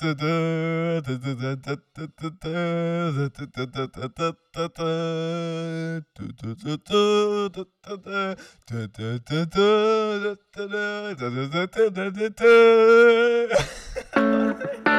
Ha ha ha!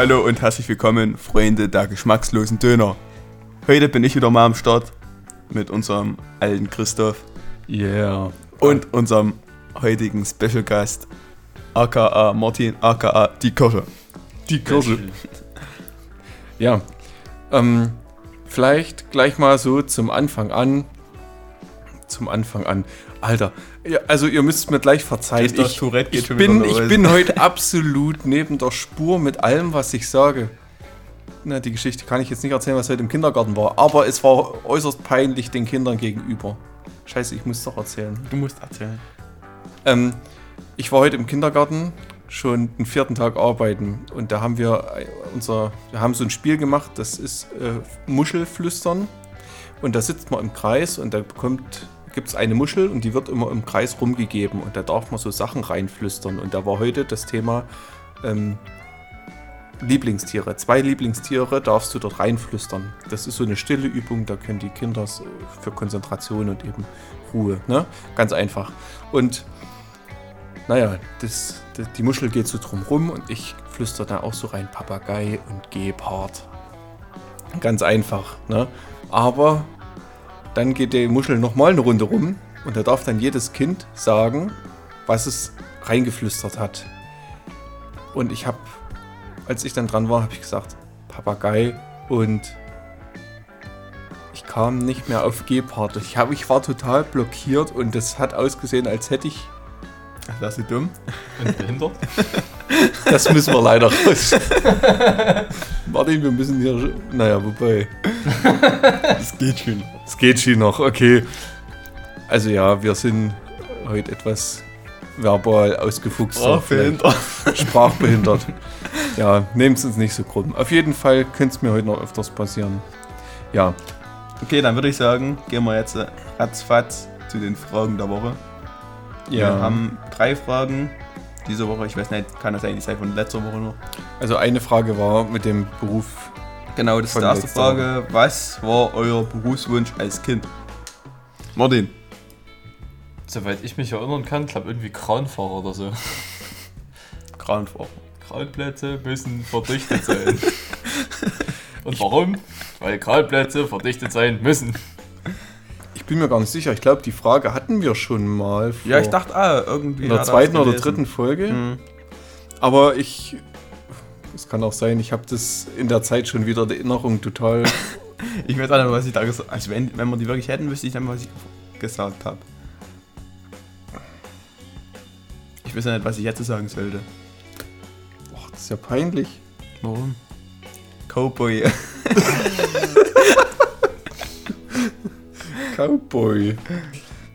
Hallo und herzlich willkommen, Freunde der geschmackslosen Döner. Heute bin ich wieder mal am Start mit unserem alten Christoph Yeah. und unserem heutigen Special Gast, aka Martin, aka die Kirche. Die Kirche. Ja. Ähm, vielleicht gleich mal so zum Anfang an. Zum Anfang an. Alter, ja, also ihr müsst mir gleich verzeihen. Ich, ich, bin, ich bin heute absolut neben der Spur mit allem, was ich sage. Na, die Geschichte kann ich jetzt nicht erzählen, was heute im Kindergarten war. Aber es war äußerst peinlich den Kindern gegenüber. Scheiße, ich muss es doch erzählen. Du musst erzählen. Ähm, ich war heute im Kindergarten schon den vierten Tag arbeiten und da haben wir äh, unser, wir haben so ein Spiel gemacht, das ist äh, Muschelflüstern und da sitzt man im Kreis und da bekommt gibt es eine Muschel und die wird immer im Kreis rumgegeben und da darf man so Sachen reinflüstern und da war heute das Thema ähm, Lieblingstiere. Zwei Lieblingstiere darfst du dort reinflüstern. Das ist so eine stille Übung, da können die Kinder so für Konzentration und eben Ruhe. Ne? Ganz einfach. Und naja, das, das, die Muschel geht so drum rum und ich flüstere da auch so rein Papagei und Gepard. Ganz einfach. Ne? Aber dann geht die Muschel nochmal eine Runde rum und da darf dann jedes Kind sagen, was es reingeflüstert hat. Und ich habe, als ich dann dran war, habe ich gesagt, Papagei und ich kam nicht mehr auf Gepard. Ich, hab, ich war total blockiert und das hat ausgesehen, als hätte ich Wärst du dumm? Und behindert? Das müssen wir leider raus. Martin, wir müssen hier. Naja, wobei. Das geht schon. Es geht schon noch, okay. Also ja, wir sind heute etwas verbal ausgefuchst. Sprachbehindert. Sprachbehindert. Ja, nehmt es uns nicht so krumm. Auf jeden Fall könnte es mir heute noch öfters passieren. Ja, Okay, dann würde ich sagen, gehen wir jetzt äh, ratzfatz zu den Fragen der Woche. Wir ja. haben drei Fragen diese Woche. Ich weiß nicht, kann das eigentlich sein von letzter Woche noch? Also eine Frage war mit dem Beruf. Genau, das ist die erste Frage. Was war euer Berufswunsch als Kind? Martin. Soweit ich mich erinnern kann, glaube irgendwie Kranfahrer oder so. Kranfahrer. Kranplätze müssen verdichtet sein. Und warum? Weil Kranplätze verdichtet sein müssen. Ich bin mir gar nicht sicher. Ich glaube, die Frage hatten wir schon mal. Vor Ja, ich dachte, ah, irgendwie. in der er zweiten oder dritten Folge. Hm. Aber ich. Es kann auch sein, ich habe das in der Zeit schon wieder die Erinnerung total. Ich weiß auch nicht, was ich da gesagt habe. Also, wenn, wenn wir die wirklich hätten, wüsste ich dann, was ich gesagt habe. Ich weiß ja nicht, was ich jetzt sagen sollte. Boah, das ist ja peinlich. Warum? Cowboy. Cowboy.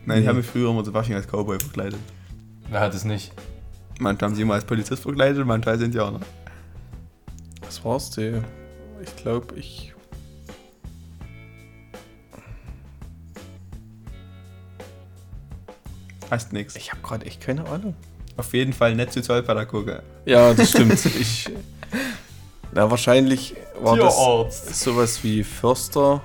Nein, ich habe mich früher immer zu Fasching als Cowboy verkleidet. Wer hat es nicht? Manchmal haben sie immer als Polizist verkleidet, manchmal als Indianer. Was war's denn? Ich glaube, ich. Fast nix. Ich habe gerade echt keine Ahnung. Auf jeden Fall nicht Sozialpädagoge. Ja, das stimmt. ich. Na, wahrscheinlich war das Tierarzt. sowas wie Förster.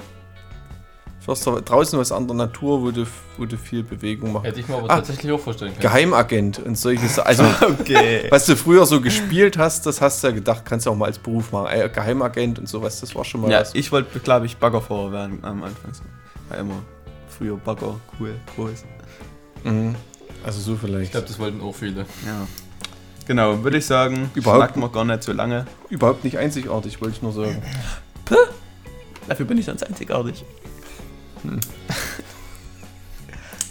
Förster, draußen was an der Natur, wo du, wo du viel Bewegung machst. Hätte ich mir aber Ah. tatsächlich auch vorstellen können. Geheimagent und solche Sachen. Also, Okay. was du früher so gespielt hast, das hast du ja gedacht, kannst du auch mal als Beruf machen. Äh, Geheimagent und sowas, das war schon mal Ja, was. ich wollte, glaube ich, Baggerfahrer werden am Anfang. War immer früher Bagger, cool, groß. Mhm. Also so Ich vielleicht. glaube, das wollten auch viele. Ja. Genau, würde ich sagen, Überhaupt- schnacken wir gar nicht so lange. Überhaupt nicht einzigartig, wollte ich nur sagen. Dafür bin ich sonst einzigartig. Hm.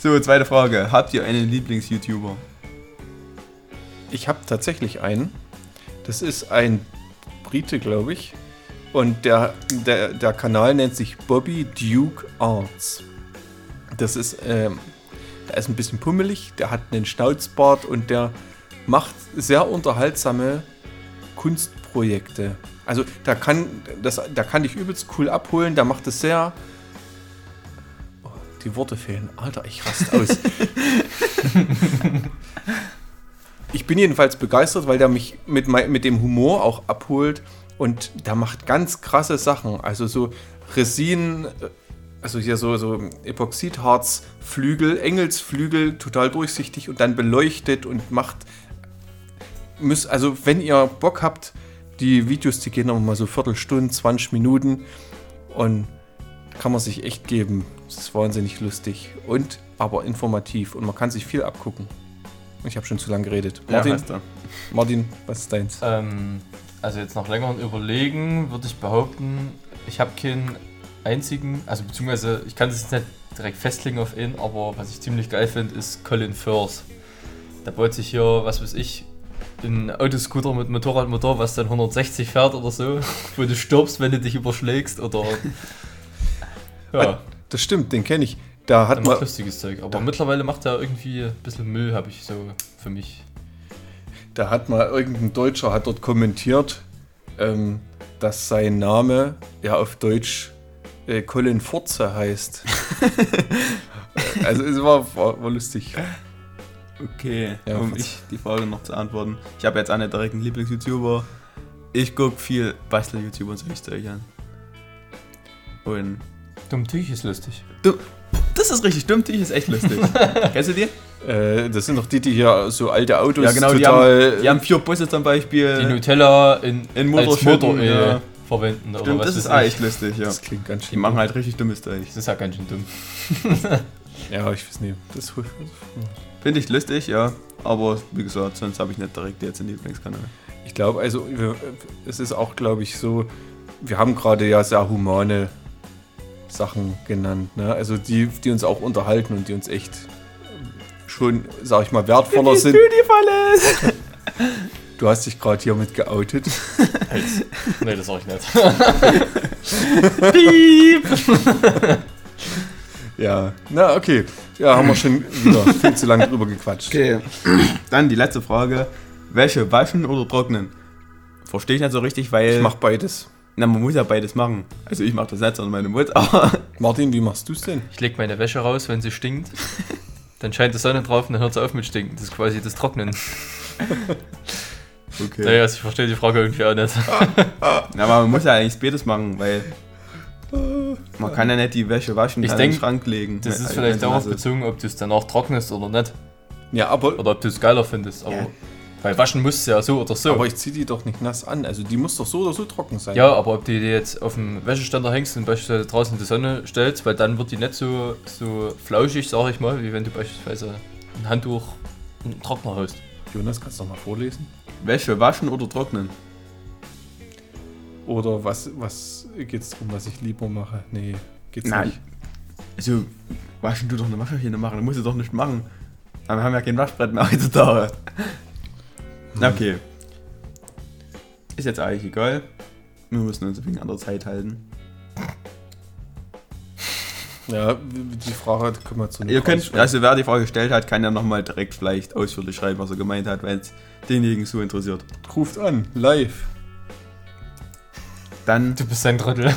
So, zweite Frage. Habt ihr einen Lieblings-YouTuber? Ich habe tatsächlich einen. Das ist ein Brite, glaube ich. Und der, der, der Kanal nennt sich Bobby Duke Arts. Das ist, ähm, der ist ein bisschen pummelig, der hat einen Schnauzbart und der macht sehr unterhaltsame Kunstprojekte. Also da kann, das, da kann dich übelst cool abholen, da macht es sehr. Die Worte fehlen. Alter, ich raste aus. ich bin jedenfalls begeistert, weil der mich mit, mit dem Humor auch abholt und der macht ganz krasse Sachen. Also so Resin, äh, also hier so, so Epoxidharzflügel, Engelsflügel, total durchsichtig und dann beleuchtet und macht. Müsst, also, wenn ihr Bock habt, die Videos, die gehen noch mal so Viertelstunde, 20 Minuten und kann man sich echt geben. Das ist wahnsinnig lustig und aber informativ und man kann sich viel abgucken. Ich habe schon zu lange geredet. Martin, du. Martin, was ist deins? Ähm, also jetzt nach längerem Überlegen würde ich behaupten, ich habe keinen einzigen, also beziehungsweise ich kann es jetzt nicht direkt festlegen auf ihn, aber was ich ziemlich geil finde, ist Colin Firth. Der baut sich hier, was weiß ich, einen Autoscooter mit Motorradmotor, was dann 160 fährt oder so, wo du stirbst, wenn du dich überschlägst oder... Ja, Das stimmt, den kenne ich. Da der hat macht man, lustiges Zeug. Aber mittlerweile macht er irgendwie ein bisschen Müll, habe ich so für mich. da hat mal irgendein Deutscher hat dort kommentiert, ähm, dass sein Name ja auf Deutsch äh, Colin Forze heißt. also es war, war, war lustig. Okay, Ja, um ich die Frage noch zu antworten. Ich habe jetzt auch nicht direkt einen Lieblings-YouTuber. Ich gucke viel Bastel-YouTuber und solches Zeug an. Und Dumm Tüch ist lustig. das ist richtig dumm, die ist echt lustig. Kennst du die? Äh, das sind doch die, die hier so alte Autos Ja, genau, die total. haben, die haben vier Busse zum Die Beispiel. Nutella in, in als Motorschütten, Motoröl ja. verwenden. Oder Stimmt, was das ist ich. echt lustig, ja. das klingt ganz schön. Die machen halt richtig dummes Zeug. Das ist ja ganz schön dumm. Ja, ich weiß nicht. Das, Finde ich lustig, ja. Aber wie gesagt, sonst habe ich nicht direkt jetzt einen Lieblingskanal. ich glaube, also es ist auch, glaube ich, so. Wir haben gerade ja sehr humane Sachen genannt. Ne? Also die, die uns auch unterhalten und die uns echt schon, sag ich mal, wertvoller sind. Beautiful Du hast dich gerade hier mit geoutet. nee, das sag ich nicht. Piep! Ja, na okay. Ja, haben wir schon wieder viel zu lange drüber gequatscht. Okay, dann die letzte Frage. Welche waschen oder trocknen? Verstehe ich nicht so richtig, weil. Ich mach beides. Na, man muss ja beides machen. Also ich mache das nicht, sondern meine Mutter. Aber Martin, wie machst du es denn? Ich leg meine Wäsche raus, wenn sie stinkt. Dann scheint die Sonne drauf und dann hört sie auf mit stinken. Das ist quasi das Trocknen. okay. Naja, also ich verstehe die Frage irgendwie auch nicht. Na, aber man muss ja eigentlich beides machen, weil man kann ja nicht die Wäsche waschen Ich und in den Schrank legen. Das ist vielleicht sie darauf bezogen, ob du es danach trocknest oder nicht. Ja, aber, Oder ob du es geiler findest. Aber Ja. Weil waschen musst du ja so oder so. aber ich zieh die doch nicht nass an. Also die muss doch so oder so trocken sein. ja, aber ob du die jetzt auf dem Wäscheständer hängst und beispielsweise draußen in die Sonne stellst, weil dann wird die nicht so, so flauschig, sag ich mal, wie wenn du beispielsweise ein Handtuch und einen Trockner hast. Jonas, kannst du noch mal vorlesen? Wäsche waschen oder trocknen? Oder was, was geht's drum, was ich lieber mache? Nee, geht's Nein. nicht. Also, waschen du doch eine Waschmaschine machen, dann musst du doch nicht machen. Aber wir haben ja kein Waschbrett mehr heutzutage. Okay. Ist jetzt eigentlich egal. Wir müssen uns wegen anderer Zeit halten. Ja, die Frage können wir zu Ihr könnt, also wer die Frage gestellt hat, kann ja nochmal direkt vielleicht ausführlich schreiben, was er gemeint hat, wenn es denjenigen so interessiert. Ruft an, live. Dann, Du bist ein Trottel.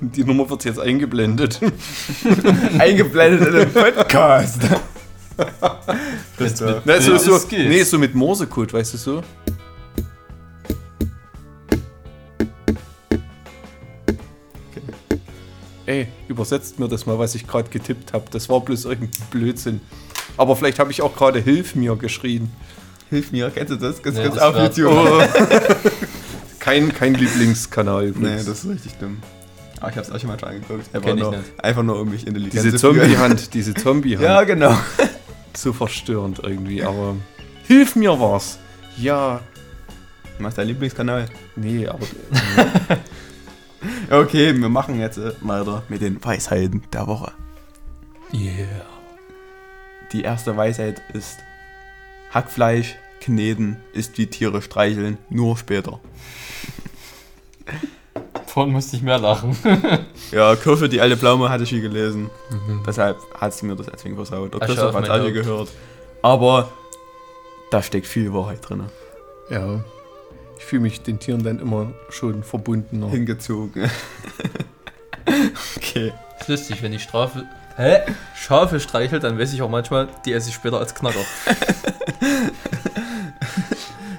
Die Nummer wird jetzt eingeblendet. eingeblendet in den Podcast. Äh, mit Na, so, so, nee, so mit Morsecode, weißt du so? Ey, übersetzt mir das mal, was ich gerade getippt habe. Das war bloß irgendein Blödsinn. Aber vielleicht habe ich auch gerade Hilf mir geschrien. Hilf mir, kennst du das? Das Nee, gibt's das auf YouTube. Oh. kein, kein Lieblingskanal Nee, übrigens. das ist richtig dumm. Aber ich hab's auch schon mal schon angeguckt. Einfach, nur, einfach nur, um mich intelligent diese. Zombie-Hand, diese Zombie-Hand. Ja, genau. So verstörend irgendwie, aber. Hilf mir was! Ja. Was ist dein Lieblingskanal? Nee, aber. Okay, wir machen jetzt äh, weiter mit den Weisheiten der Woche. Yeah. Die erste Weisheit ist: Hackfleisch kneten ist wie Tiere streicheln, nur später. Vorhin musste ich mehr lachen. Ja, Kurve, die alte Pflaume hatte ich hier gelesen. Deshalb hat sie mir das deswegen versaut. Der Christoph hat es Haupt. gehört. Aber da steckt viel Wahrheit drin. Ja. Ich fühle mich den Tieren dann immer schon verbundener. Hingezogen. okay. ist lustig, wenn ich Strafe. Hä? Schafe streichelt, dann weiß ich auch manchmal, die esse ich später als Knacker.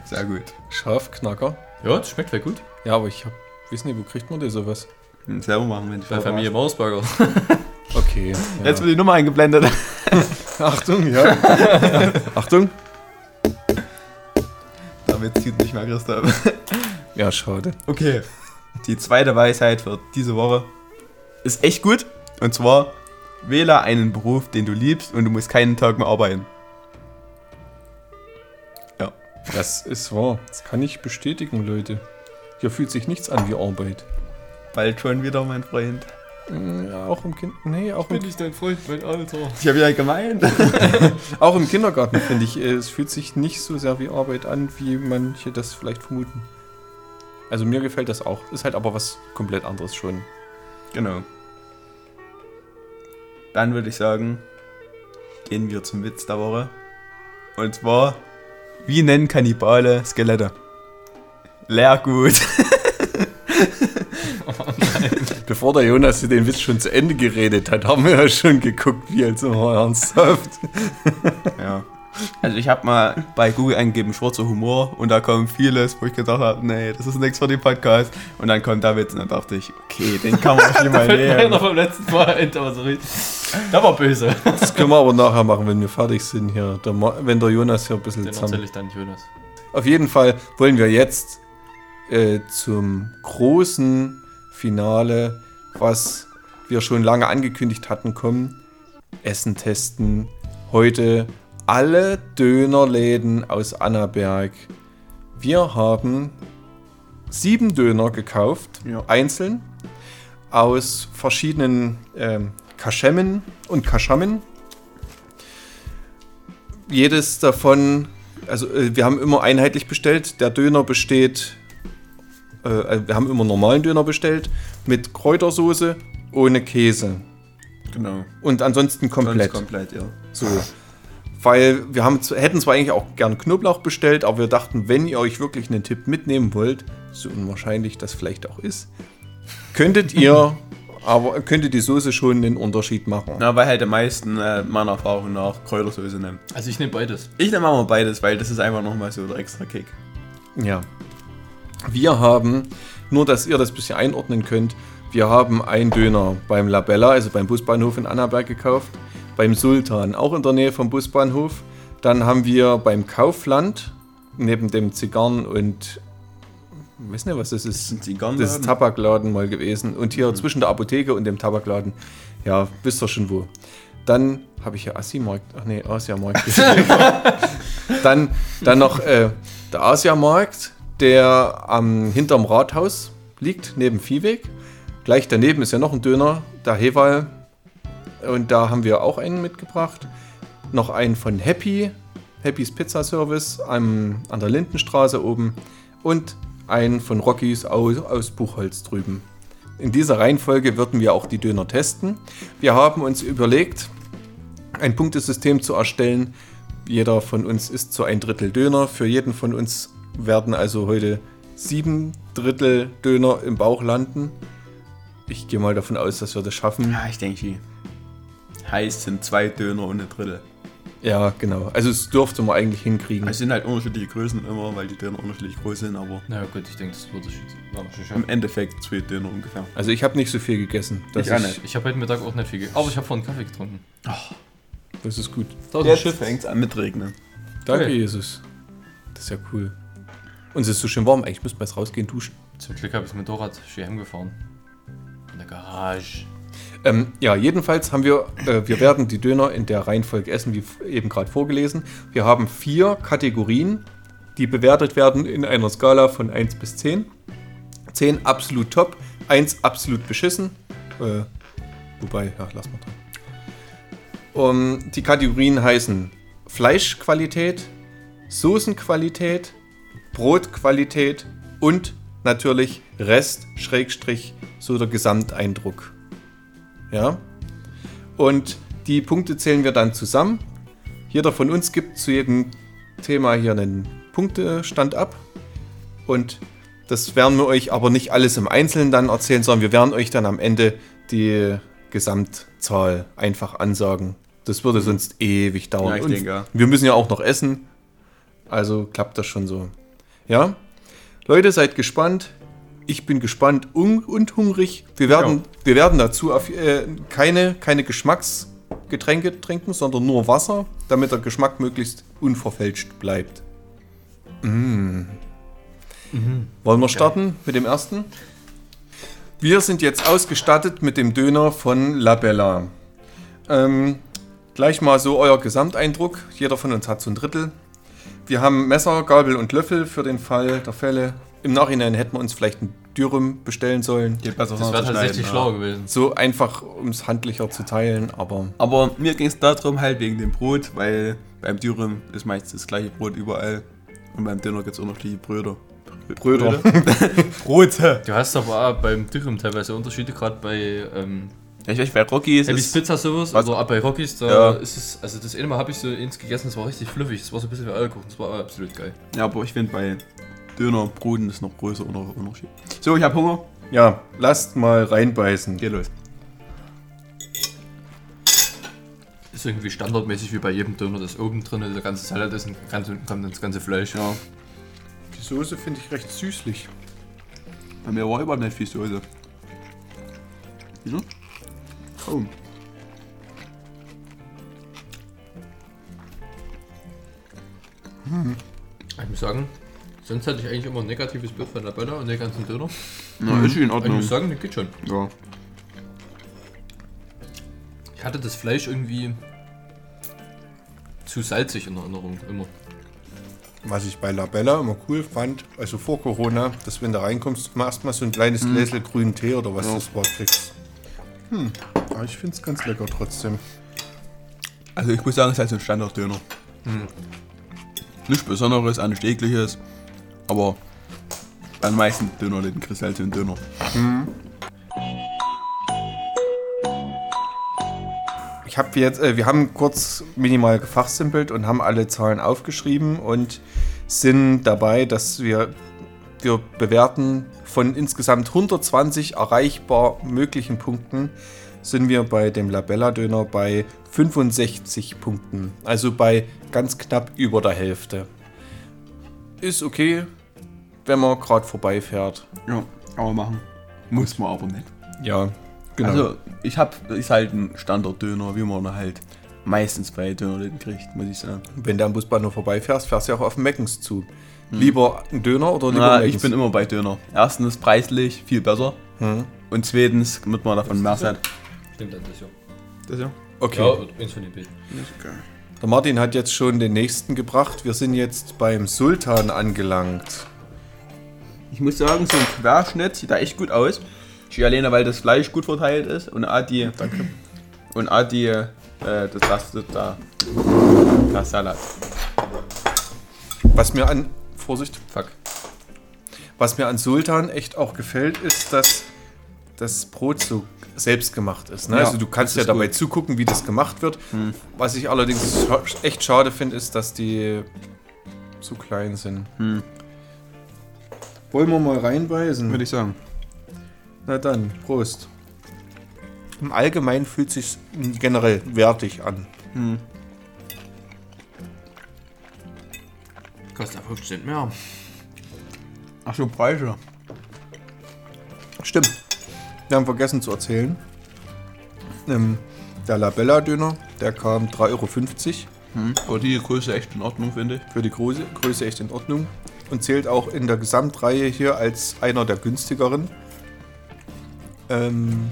Sehr gut. Schafknacker. Ja, das schmeckt sehr gut. Ja, aber ich hab, weiß nicht, wo kriegt man denn sowas? Selber machen, wenn ich Bei Familie Mausburger. Okay. Jetzt wird die Nummer eingeblendet. Achtung, ja. Achtung. Damit zieht nicht mehr Christoph. Ja, schade. Okay. Die zweite Weisheit für diese Woche ist echt gut. Und zwar, wähle einen Beruf, den du liebst und du musst keinen Tag mehr arbeiten. Das ist wahr. Das kann ich bestätigen, Leute. Hier fühlt sich nichts an wie Arbeit. Bald schon wieder, mein Freund. Ja, auch im Kind. Nee, auch im, ich dein Freund, mein Alter. Ich habe ja gemeint. auch im Kindergarten finde ich, äh, es fühlt sich nicht so sehr wie Arbeit an, wie manche das vielleicht vermuten. Also mir gefällt das auch. Ist halt aber was komplett anderes schon. Genau. Dann würde ich sagen, gehen wir zum Witz der Woche. Und zwar, wie nennen Kannibale Skelette? Leergut. Bevor der Jonas den Witz schon zu Ende geredet hat, haben wir ja schon geguckt, wie als immer ernsthaft. ja. Also ich habe mal bei Google eingegeben schwarzer Humor und da kommt vieles, wo ich gedacht habe, nee, das ist nichts für den Podcast. Und dann kommt der Witz und dann dachte ich, okay, den kann man auch nicht mal nehmen. noch vom letzten Mal aber so richtig. Der war böse. Das können wir aber nachher machen, wenn wir fertig sind hier. Wenn der Jonas hier ein bisschen Den zusammen erzähle ich dann nicht, Jonas. Auf jeden Fall wollen wir jetzt äh, zum großen Finale, was wir schon lange angekündigt hatten, kommen. Essen testen. Heute alle Dönerläden aus Annaberg. Wir haben sieben Döner gekauft, Ja. einzeln, aus verschiedenen ähm, Kaschemmen und Kaschammen. Jedes davon also äh, wir haben immer einheitlich bestellt. Der Döner besteht, äh, äh, wir haben immer normalen Döner bestellt mit Kräutersoße ohne Käse Genau. und ansonsten komplett. Sonst komplett, ja. So. Weil wir haben, hätten zwar eigentlich auch gern Knoblauch bestellt, aber wir dachten, wenn ihr euch wirklich einen Tipp mitnehmen wollt, so unwahrscheinlich das vielleicht auch ist, könntet ihr, aber könnte die Soße schon den Unterschied machen. Na, weil halt die meisten äh, meiner Erfahrung nach Kräutersoße nehmen. Also ich nehme beides. Ich nehme mal beides, weil das ist einfach nochmal so der extra Kick. Ja. Wir haben, nur dass ihr das ein bisschen einordnen könnt, wir haben einen Döner beim Labella, also beim Busbahnhof in Annaberg gekauft, beim Sultan, auch in der Nähe vom Busbahnhof. Dann haben wir beim Kaufland, neben dem Zigarren- und, ich weiß nicht, was das ist. Sind Zigarren Das ist Tabakladen mal gewesen. Und hier zwischen der Apotheke und dem Tabakladen, ja, wisst ihr schon wo. Dann habe ich ja Assi-Markt, ach nee, Asiamarkt dann, dann noch äh, der Asiamarkt, der am hinterm Rathaus liegt, neben Viehweg. Gleich daneben ist ja noch ein Döner, der Hewal. Und da haben wir auch einen mitgebracht. Noch einen von Happy, Happys Pizza Service am, an der Lindenstraße oben. Und einen von Rockies aus, aus Buchholz drüben. In dieser Reihenfolge würden wir auch die Döner testen. Wir haben uns überlegt, ein Punktesystem zu erstellen. Jeder von uns isst so ein Drittel Döner. Für jeden von uns werden also heute sieben Drittel Döner im Bauch landen. Ich gehe mal davon aus, dass wir das schaffen. Ja, ich denke, die heißt sind zwei Döner und ein Drittel. Ja, genau. Also es dürfte man eigentlich hinkriegen. Es sind halt unterschiedliche Größen immer, weil die Döner unterschiedlich groß sind, aber Na gut, ich denke, das würde ich schon im. Endeffekt zwei Döner ungefähr. Also ich habe nicht so viel gegessen. Das, Ich auch ist, nicht. Ich habe heute Mittag auch nicht viel gegessen. Aber ich habe vorhin Kaffee getrunken. das ist gut. Tausend Jetzt fängt es an mit Regnen. Danke, Okay. Jesus. Das ist ja cool. Und es ist so schön warm. Eigentlich müssten wir jetzt rausgehen duschen. Zum Glück habe ich das Motorrad schön heimgefahren. In der Garage. Ähm, ja, jedenfalls haben wir, äh, wir werden die Döner in der Reihenfolge essen, wie eben gerade vorgelesen. Wir haben vier Kategorien, die bewertet werden in einer Skala von 1 bis 10. 10 absolut top, 1 absolut beschissen. Äh, wobei, ja, lass mal dran. Um, die Kategorien heißen Fleischqualität, Soßenqualität, Brotqualität und natürlich Rest, Schrägstrich, so der Gesamteindruck. Ja. Und die Punkte zählen wir dann zusammen. Jeder von uns gibt zu jedem Thema hier einen Punktestand ab. Und das werden wir euch aber nicht alles im Einzelnen dann erzählen, sondern wir werden euch dann am Ende die Gesamtzahl einfach ansagen. Das würde sonst ewig dauern. Ja, ich Und denke, ja. Wir müssen ja auch noch essen. Also klappt das schon so. Ja? Leute, seid gespannt. Ich bin gespannt und, hungrig. Wir werden, wir werden dazu äh, keine, keine Geschmacksgetränke trinken, sondern nur Wasser, damit der Geschmack möglichst unverfälscht bleibt. Mm. Wollen wir starten mit dem ersten? Wir sind jetzt ausgestattet mit dem Döner von La Bella. Ähm, gleich mal so euer Gesamteindruck. Jeder von uns hat so ein Drittel. Wir haben Messer, Gabel und Löffel für den Fall der Fälle. Im Nachhinein hätten wir uns vielleicht ein Dürüm bestellen sollen. Geht besser Das wäre tatsächlich schneiden, schlauer gewesen. So einfach, um es handlicher zu teilen, aber Aber mir ging es darum halt wegen dem Brot, weil beim Dürüm ist meistens das gleiche Brot überall. Und beim Döner gibt es unterschiedliche Bröder. Bröder. Brote! Du hast aber auch beim Dürüm teilweise Unterschiede, gerade bei ähm, Ja, ich weiß, bei Rocky ist Hebbys es... Pizza sowas, Was- oder auch bei Rockies, da Ja. ist es, also das eine Mal habe ich so eins gegessen, das war richtig fluffig, das war so ein bisschen wie Eierkuchen, das war absolut geil. Ja, aber ich finde bei Döner, Broten ist noch größer Unter- Unterschied. So, ich habe Hunger. ja, lasst mal reinbeißen. Geht los. Ist irgendwie standardmäßig wie bei jedem Döner, dass oben drin der ganze Salat ist und ganz unten kommt dann das ganze Fleisch. Ja, Die Soße finde ich recht süßlich. bei mir war überhaupt nicht viel Soße. Wieso? Oh. Ich muss sagen, sonst hatte ich eigentlich immer ein negatives Bild von der Bella und den ganzen Döner. Na, ist schon in Aber ich Ordnung. muss sagen, das geht schon. Ja. Ich hatte das Fleisch irgendwie zu salzig in Erinnerung, immer. Was ich bei La Bella immer cool fand, also vor Corona, dass wenn du reinkommst, mal erstmal so ein kleines Gläsel grünen Tee oder was Ja. das war kriegst. Hm, aber ich finde es ganz lecker trotzdem. Also ich muss sagen, es ist halt so ein Standarddöner. Nichts Besonderes, nichts Ekliges. Aber den meisten Dönerläden kriegst du halt so einen Döner. Ich habe jetzt, äh, wir haben kurz minimal gefachsimpelt und haben alle Zahlen aufgeschrieben und sind dabei, dass wir, wir bewerten von insgesamt 120 erreichbar möglichen Punkten, sind wir bei dem Labella Döner bei 65 Punkten. Also bei ganz knapp über der Hälfte. Ist okay, wenn man gerade vorbeifährt. Ja, aber machen. Muss man aber nicht. Ja, genau. Also ich hab, ist halt ein Standarddöner, wie man halt meistens bei Dönerläden kriegt, muss ich sagen. Wenn du am Busbahnhof vorbeifährst, fährst du ja auch auf den Meckens zu. Lieber ein Döner oder lieber Na, Meckens? ich bin immer bei Döner. Erstens preislich viel besser. Hm. Und zweitens, damit man davon mehr hat. Stimmt dann das ja. Das ja. Okay. Ja, eins von den beiden. Der Martin hat jetzt schon den nächsten gebracht. Wir sind jetzt beim Sultan angelangt. Ich muss sagen, so ein Querschnitt sieht da echt gut aus. Ich alleine, weil das Fleisch gut verteilt ist und auch die. Danke. Und auch die. Äh, das das da. Das Salat. Was mir an. Vorsicht. Fuck. Was mir an Sultan echt auch gefällt, ist, dass das Brot so selbst gemacht ist. Ne? Ja, also du kannst ja dabei gut. zugucken, wie das gemacht wird. Was ich allerdings echt schade finde, ist, dass die so klein sind. Hm. Wollen wir mal reinbeißen? Würde ich sagen. Na dann, Prost. Im Allgemeinen fühlt sich generell wertig an. Kostet ja 5 Cent mehr. Ach so, Preise. Stimmt. Wir haben vergessen zu erzählen. Ähm, der Labella Döner, der kam 3,50 Euro. Hm. Aber die Größe echt in Ordnung, finde ich. Für die Größe, Größe echt in Ordnung. Und zählt auch in der Gesamtreihe hier als einer der günstigeren. Ähm,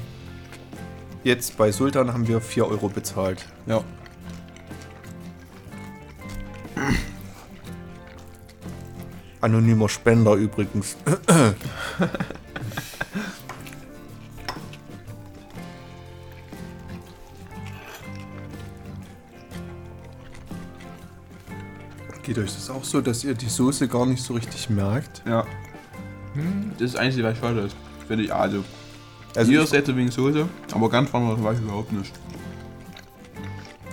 jetzt bei Sultan haben wir 4 Euro bezahlt. Ja. Anonymer Spender übrigens. Geht euch das auch so, dass ihr die Soße gar nicht so richtig merkt? Ja. Das ist das Einzige, was falsch ist. Finde ich also. Also ich, ist jetzt wegen Soße, aber ganz anders weiß ich überhaupt nicht.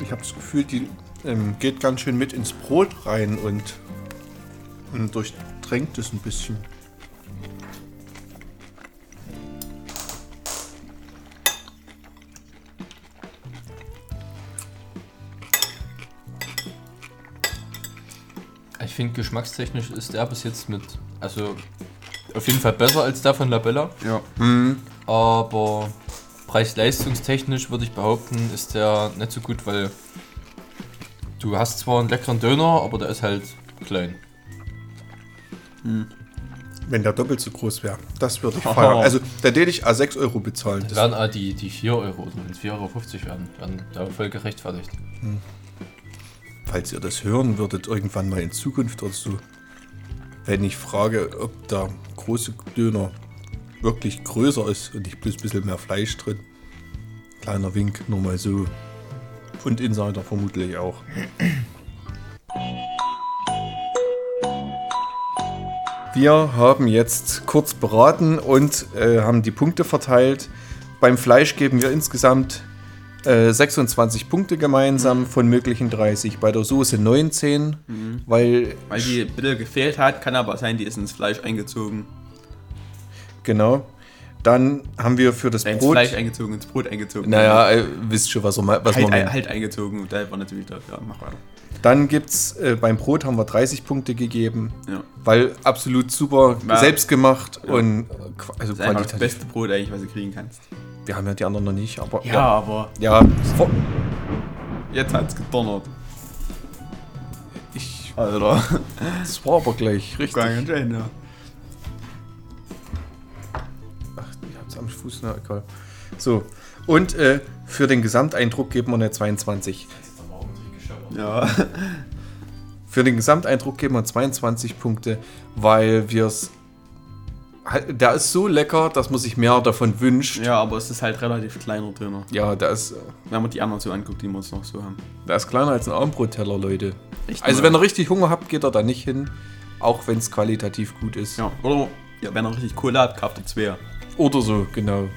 ich habe das Gefühl, die ähm, geht ganz schön mit ins Brot rein und Und durchtränkt es ein bisschen. Ich finde, geschmackstechnisch ist der bis jetzt mit. Also, auf jeden Fall besser als der von Labella. Ja. Aber preis-leistungstechnisch würde ich behaupten, ist der nicht so gut, weil du hast zwar einen leckeren Döner, aber der ist halt klein. Wenn der doppelt so groß wäre, das würde ich feiern. Also, da hätte ich A6 Euro bezahlen. Das Das, werden auch die, die 4 Euro, wenn es 4,50 Euro werden, werden da voll gerechtfertigt. falls ihr das hören würdet, irgendwann mal in Zukunft oder so, wenn ich frage, ob der große Döner wirklich größer ist und nicht bloß ein bisschen mehr Fleisch drin. Kleiner Wink, nur mal so. Und Insider vermutlich auch. Wir haben jetzt kurz beraten und äh, haben die Punkte verteilt. Beim Fleisch geben wir insgesamt äh, 26 Punkte gemeinsam von möglichen 30. Bei der Soße 19, weil, Weil die ein bisschen gefehlt hat, kann aber sein, die ist ins Fleisch eingezogen. genau. Dann haben wir für das ins Brot. Fleisch eingezogen, ins Brot eingezogen. Naja, äh, wisst schon, was, was halt, man halt eingezogen und da war natürlich da. Ja, mach weiter. Dann gibt's äh, beim Brot haben wir 30 Punkte gegeben, Ja. weil absolut super Ja. selbst gemacht und äh, also Das ist einfach das qualitativ. beste Brot eigentlich, was du kriegen kannst. Wir haben ja die anderen noch nicht, aber aber ja, vor- jetzt hat's gedonnert. ich, Alter. das war aber gleich richtig. Ganz schön, ja. Ach, ich hab's am Fuß, na egal. So, und äh, für den Gesamteindruck geben wir eine 22. Ja. Für den Gesamteindruck geben wir 22 Punkte, weil wir es. Der ist so lecker, dass man sich mehr davon wünscht. ja, aber es ist halt relativ kleiner Döner. Ja, der ist, äh, Wenn man die anderen so anguckt, die wir uns noch so haben. der ist kleiner als ein Armbrotteller, Leute. Echt Also, wenn ihr richtig Hunger habt, geht er da nicht hin. Auch wenn es qualitativ gut ist. Ja, oder ja, wenn er richtig Kohle hat, kauft er zwei. Oder so, genau.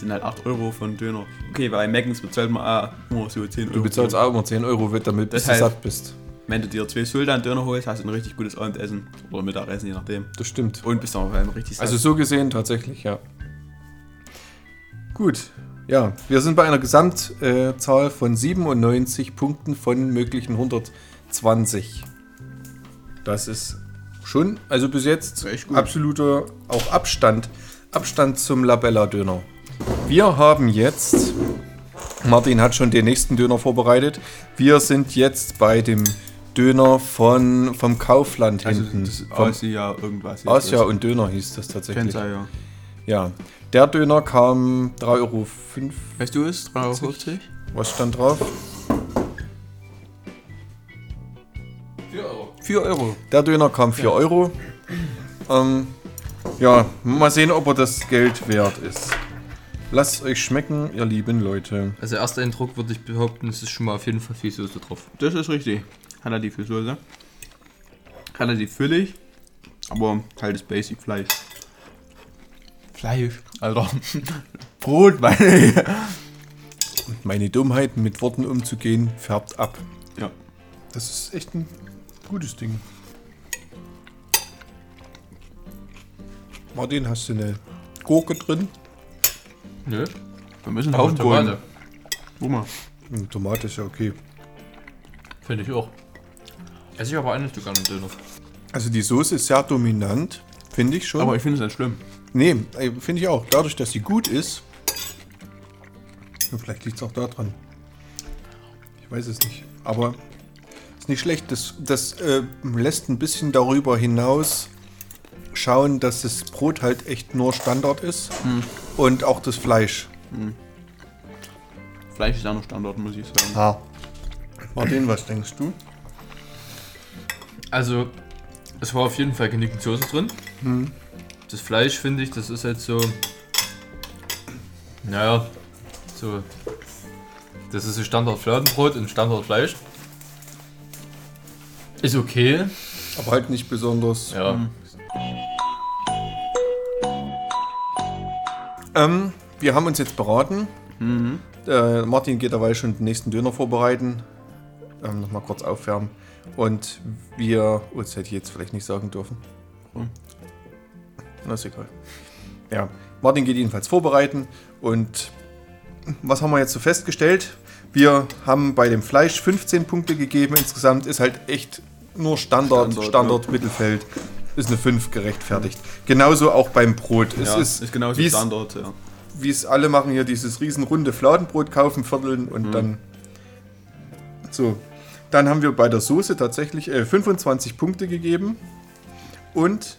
Das sind halt 8 Euro von Döner. Okay, weil Maggins bezahlt man auch nur so 10 Euro. Du bezahlst auch immer 10 Euro, damit bis du satt bist. Wenn du dir zwei Sultan-Döner holst, hast du ein richtig gutes Abendessen. Oder Mittagessen, je nachdem. Das stimmt. Und bist dann auch richtig satt. Also so gesehen tatsächlich, ja. Gut, ja, wir sind bei einer Gesamtzahl von 97 Punkten von möglichen 120. Das ist schon, also bis jetzt absoluter auch Abstand, Abstand zum Labella-Döner. Wir haben jetzt, Martin hat schon den nächsten Döner vorbereitet. Wir sind jetzt bei dem Döner von, vom Kaufland also hinten. das ist vom Asia irgendwas. Asia und Döner hieß das tatsächlich. Kennt's ja. Ja, der Döner kam 3,05 Euro. Weißt du es? 3,50 Euro? Was stand drauf? 4 Euro. 4 Euro. Der Döner kam 4 Euro. Ähm, ja, mal sehen, ob er das Geld wert ist. Lasst euch schmecken, ihr lieben Leute. Also erster Eindruck würde ich behaupten, es ist schon mal auf jeden Fall viel Soße drauf. Das ist richtig. Relativ viel Soße. Relativ füllig. Aber halt das Basic Fleisch. Fleisch, Alter. Brot, meine ich. Und meine Dummheit, mit Worten umzugehen, färbt ab. Ja. Das ist echt ein gutes Ding. Martin, hast du eine Gurke drin? Nö. Wir müssen Aber Haufen Tomate. Guck mal. Hm, Tomate ist ja okay. Finde ich auch. Esse ich aber ein Stück an dem Döner. Also die Soße ist sehr dominant, finde ich schon. Aber ich finde es nicht schlimm. Nee, ey, finde ich auch. Dadurch, dass sie gut ist. Vielleicht liegt es auch daran. Ich weiß es nicht. Aber ist nicht schlecht. Das, das äh, lässt ein bisschen darüber hinaus schauen, dass das Brot halt echt nur Standard ist. Und auch das Fleisch. Fleisch ist auch noch Standard, muss ich sagen. Ah. Martin, was denkst du? Also, es war auf jeden Fall genügend Soße drin. Das Fleisch, finde ich, das ist halt so. Naja, so. Das ist ein Standard-Fladenbrot und Standard-Fleisch. Ist okay. Aber halt nicht besonders. Ja. Ähm, wir haben uns jetzt beraten. Äh, Martin geht dabei schon den nächsten Döner vorbereiten. ähm, nochmal kurz aufwärmen. Und wir, oh, das hätte ich jetzt vielleicht nicht sagen dürfen. Hm. Na, ist egal. Ja, Martin geht jedenfalls vorbereiten. Und was haben wir jetzt so festgestellt? Wir haben bei dem Fleisch 15 Punkte gegeben. Insgesamt ist halt echt nur Standard, Standard, Standard, Mittelfeld. Ist eine 5 gerechtfertigt. Genauso auch beim Brot. Es ja, ist, ist genauso wie es- Standard, ja. wie es alle machen, hier dieses riesenrunde Fladenbrot kaufen, vierteln und Mhm. dann. So. Dann haben wir bei der Soße tatsächlich äh, 25 Punkte gegeben und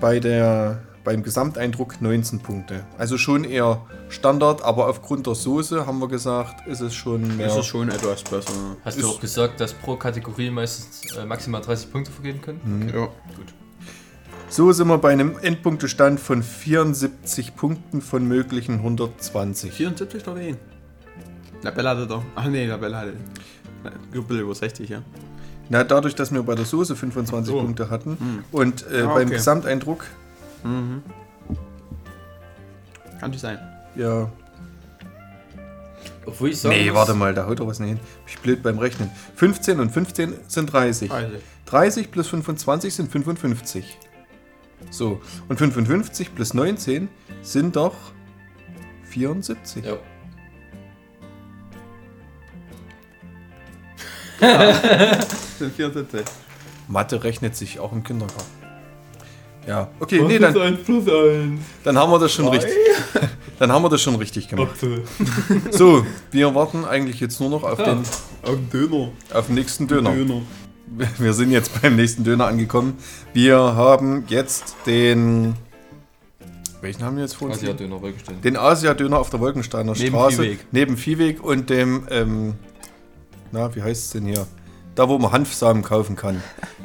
bei der, beim Gesamteindruck 19 Punkte. Also schon eher Standard, aber aufgrund der Soße haben wir gesagt, ist es schon mehr. Ist es schon etwas besser. Hast du auch gesagt, dass pro Kategorie meistens äh, maximal 30 Punkte vergeben können? Ja. Gut. So sind wir bei einem Endpunktestand von 74 Punkten von möglichen 120. 74 oder wen? Labelle hatte doch. Ach nee, Labelle hatte. Bisschen über 60, ja. Na, dadurch, dass wir bei der Soße 25 So. Punkte hatten Hm. und äh, Ah, beim okay. Gesamteindruck Mhm. Kann nicht sein. Ja. Obwohl ich sagen Nee, muss, warte mal, da haut doch was nicht hin. Bin ich blöd beim Rechnen. 15 und 15 sind 30. Also, 30 plus 25 sind 55. So, und 55 plus 19 sind doch 74. Ja. sind 74. Mathe rechnet sich auch im Kindergarten. Ja, okay, nee, dann, 1 plus 1? dann haben wir das schon richtig. Dann haben wir das schon richtig gemacht. So, wir warten eigentlich jetzt nur noch auf, Ja. den, Auf den Döner. auf den nächsten Döner. Döner. Wir sind jetzt beim nächsten Döner angekommen. Wir haben jetzt den. Welchen haben wir jetzt vor uns? Asia-Döner Wolkenstein. Den Asia-Döner auf der Wolkensteiner Neben Straße. Viehweg. Neben Viehweg und dem. Ähm, na, wie heißt es denn hier? Da, wo man Hanfsamen kaufen kann.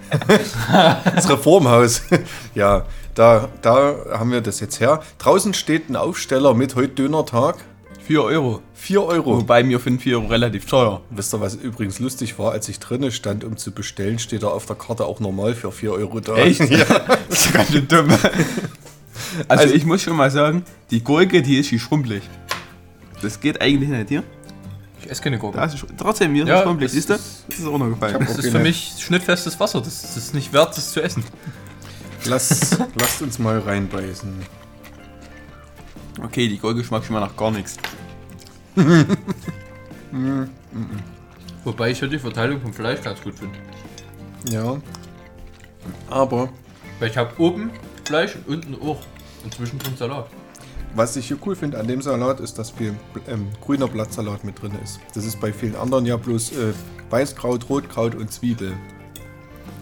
das Reformhaus. ja, da, da haben wir das jetzt her. Draußen steht ein Aufsteller mit heute Dönertag. 4 Euro. 4 Euro. Wobei mir finden 4 Euro relativ teuer. Wisst ihr, was übrigens lustig war? Als ich drinnen stand, um zu bestellen, steht da auf der Karte auch normal für 4 Euro da. Echt? Ja. Das ist ganz schön dumm. Also, Also- ich muss schon mal sagen, die Gurke, die ist wie schrumpelig. Das geht eigentlich nicht hier. Ich esse keine sie sch- trotzdem mir Ja, ist schrumpelig, das siehst du? ist- Das ist auch noch gefallen. Das ist für mich schnittfestes Wasser. Das, das ist nicht wert, das zu essen. Lass, lasst uns mal reinbeißen. Okay, die Gurke schmeckt schon mal nach gar nichts. Wobei ich ja die Verteilung vom Fleisch ganz gut finde. Ja. Aber Weil ich habe oben Fleisch und unten auch. Und zwischendrin Salat. was ich hier cool finde an dem Salat ist, dass viel ähm, grüner Blattsalat mit drin ist. Das ist bei vielen anderen ja bloß äh, Weißkraut, Rotkraut und Zwiebel.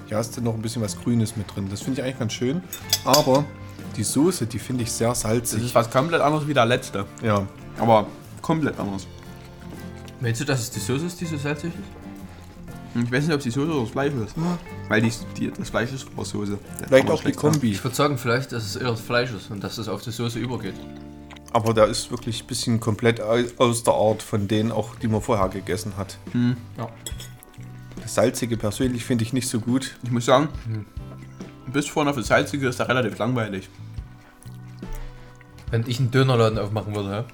Hier hast du noch ein bisschen was Grünes mit drin. Das finde ich eigentlich ganz schön. Aber die Soße, die finde ich sehr Das salzig. ist was komplett anderes wie der letzte. Ja. Aber komplett anders. Meinst du, dass es die Soße ist, die so salzig ist? Ich weiß nicht, ob es die Soße oder das Fleisch ist. Weil die, die, das Fleisch ist vor Soße. Das Vielleicht auch die. Kombi. Ich würde sagen, vielleicht, dass es eher das Fleisch ist und dass es auf die Soße übergeht. Aber der ist wirklich ein bisschen komplett au- aus der Art von denen auch, die man vorher gegessen hat. Hm. Ja. Das Salzige persönlich finde ich nicht so gut. Ich muss sagen, bis vorne auf das Salzige ist da relativ langweilig. Wenn ich einen Dönerladen aufmachen würde?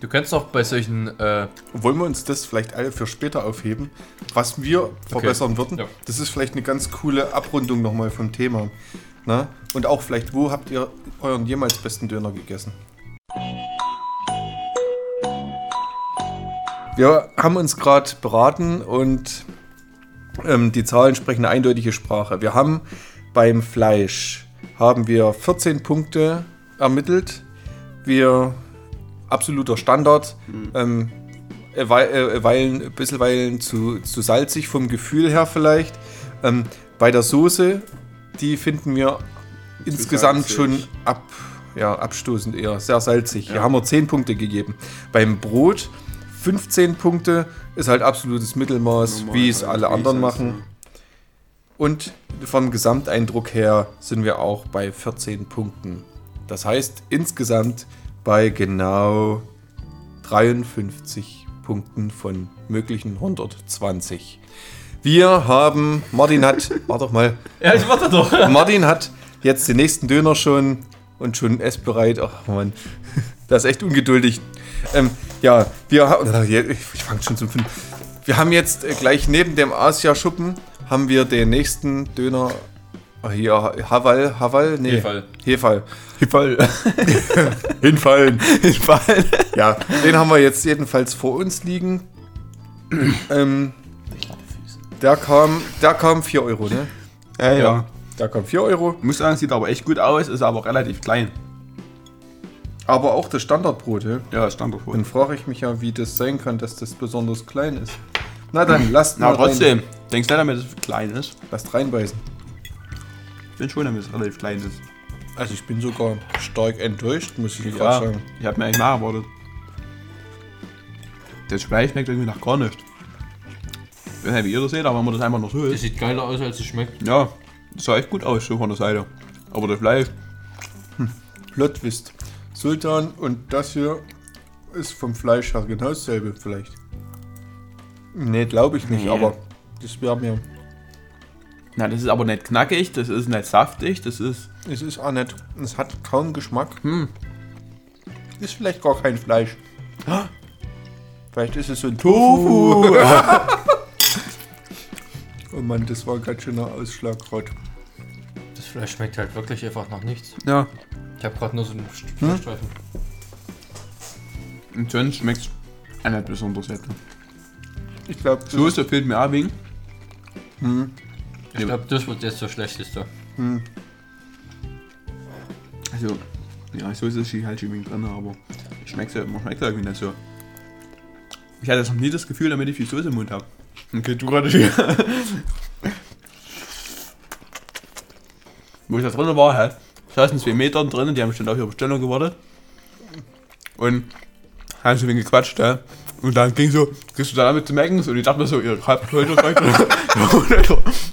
Du kennst doch bei solchen, äh, Wollen wir uns das vielleicht alle für später aufheben, was wir verbessern würden? Ja. Das ist vielleicht eine ganz coole Abrundung nochmal vom Thema. Na? Und auch vielleicht, wo habt ihr euren jemals besten Döner gegessen? Wir haben uns gerade beraten und ähm, die Zahlen sprechen eine eindeutige Sprache. Wir haben beim Fleisch haben wir 14 Punkte ermittelt. Wir absoluter Standard. Ähm, Wei- äh, Weilen, ein bisschen Weilen zu, zu salzig vom Gefühl her vielleicht. Ähm, bei der Soße, die finden wir insgesamt salzig. schon ab, ja, abstoßend eher, sehr salzig. Hier haben wir 10 Punkte gegeben. Beim Brot 15 Punkte ist halt absolutes Mittelmaß, Normal, wie es halt, alle anderen machen. Und vom Gesamteindruck her sind wir auch bei 14 Punkten. Das heißt insgesamt bei genau 53 Punkten von möglichen 120. Wir haben, Martin hat, warte doch mal, ja, ich warte doch. Martin hat jetzt den nächsten Döner schon und schon essbereit. Ach man, das ist echt ungeduldig. Ähm, ja, wir haben, ich fange schon zum fünf. Wir haben jetzt äh, gleich neben dem Asia-Schuppen haben wir den nächsten Döner. Ah, Hier, Haval, Haval, nee. Hefall. Hefall. Voll. Hinfallen. Hinfallen. Ja, den haben wir jetzt jedenfalls vor uns liegen. ähm, der kam, der kam 4 Euro, ne? Ja, ja. Der kam 4 Euro. Muss sagen, sieht aber echt gut aus, ist aber relativ klein. Aber auch das Standardbrot, ja? Ja, Standardbrot. Dann frage ich mich ja, wie das sein kann, dass das besonders klein ist. Na dann, lasst Na, mal trotzdem. Denkst du, damit es klein ist? Rein. Lasst reinbeißen. Ich bin schon, damit es relativ klein ist. Also ich bin sogar stark enttäuscht, muss ich Ja, gerade sagen. ich habe mir eigentlich mehr erwartet. Das Fleisch schmeckt irgendwie nach gar nicht. Ich weiß nicht, wie ihr das seht, aber wenn man das einfach noch so Das ist. sieht geiler aus, als es schmeckt. Ja, das sah echt gut aus, so von der Seite. Aber das Fleisch, Plotwist. Sultan und das hier ist vom Fleisch her genau dasselbe vielleicht. Nee, glaube ich nicht, Nee. aber das wäre mir. Na, das ist aber nicht knackig, das ist nicht saftig, das ist. Es ist auch nicht. Es hat kaum Geschmack. Hm. Ist vielleicht gar kein Fleisch. Vielleicht ist es so ein Tofu! Oh Mann, das war ein ganz schöner Ausschlag gerade. Das Fleisch schmeckt halt wirklich einfach nach nichts. ja, Ich habe gerade nur so einen St- Fleischstreifen. und sonst schmeckt es auch nicht besonders hätte. Ich glaube, Soße fehlt mir auch wegen. Ich glaube, das wird jetzt der schlechteste. Also, ja, Soße ist halt schon drin, aber schmeckt ja, man schmeckt irgendwie nicht so. Ich hatte noch nie das Gefühl, damit ich viel Soße im Mund habe. Okay, du gerade hier. Wo ich da drinnen war, halt, saßen zwei Meter drinnen, die haben schon auf ihre Bestellung gewartet. Und haben so ein wenig gequatscht, ja. Und dann ging so, kriegst du da damit zu merken? Und ich dachte mir so, ihr habt heute gerade,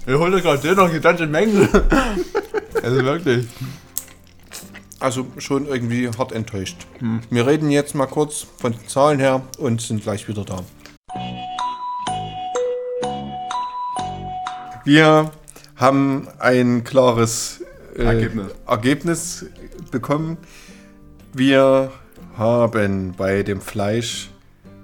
ihr holt euch gerade den noch gedachte Mengen. Also wirklich. Also schon irgendwie hart enttäuscht. Wir reden jetzt mal kurz von den Zahlen her und sind gleich wieder da. Wir haben ein klares äh, Ergebnis. Ergebnis bekommen. Wir haben bei dem Fleisch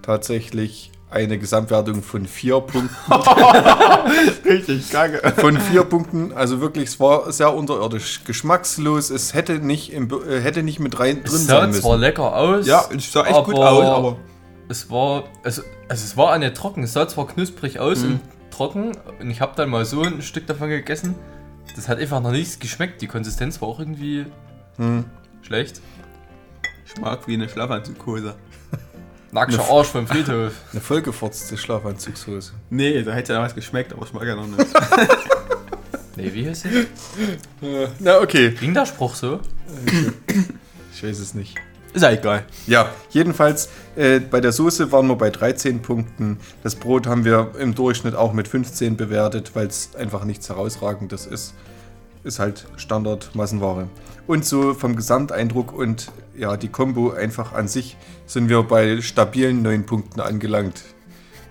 tatsächlich eine Gesamtwertung von vier Punkten. Richtig kacke. Von vier Punkten, also wirklich, es war sehr unterirdisch, geschmackslos. Es hätte nicht, im, äh, hätte nicht mit rein drin Es sah sein zwar lecker aus. Ja, es sah echt gut aus, aber. Es war, also, also es war nicht trocken. Es sah zwar knusprig aus Mhm. und trocken. Und ich habe dann mal so ein Stück davon gegessen. Das hat einfach noch nichts geschmeckt. Die Konsistenz war auch irgendwie Hm. schlecht. Schmack wie eine Schlafanzughose. Nackter Arsch vom Friedhof. Eine vollgefotzte Schlafanzugshose. Nee, da hätte ja was geschmeckt, aber schmeckt ja noch nicht. Nee, wie heißt das? Äh, na, okay. Ging der Spruch so? Ich weiß es nicht. Ist ja egal. Ja, jedenfalls äh, bei der Soße waren wir bei 13 Punkten. Das Brot haben wir im Durchschnitt auch mit 15 bewertet, weil es einfach nichts herausragendes ist. Ist halt Standard Massenware. Und so vom Gesamteindruck und ja, die Kombo einfach an sich sind wir bei stabilen 9 Punkten angelangt.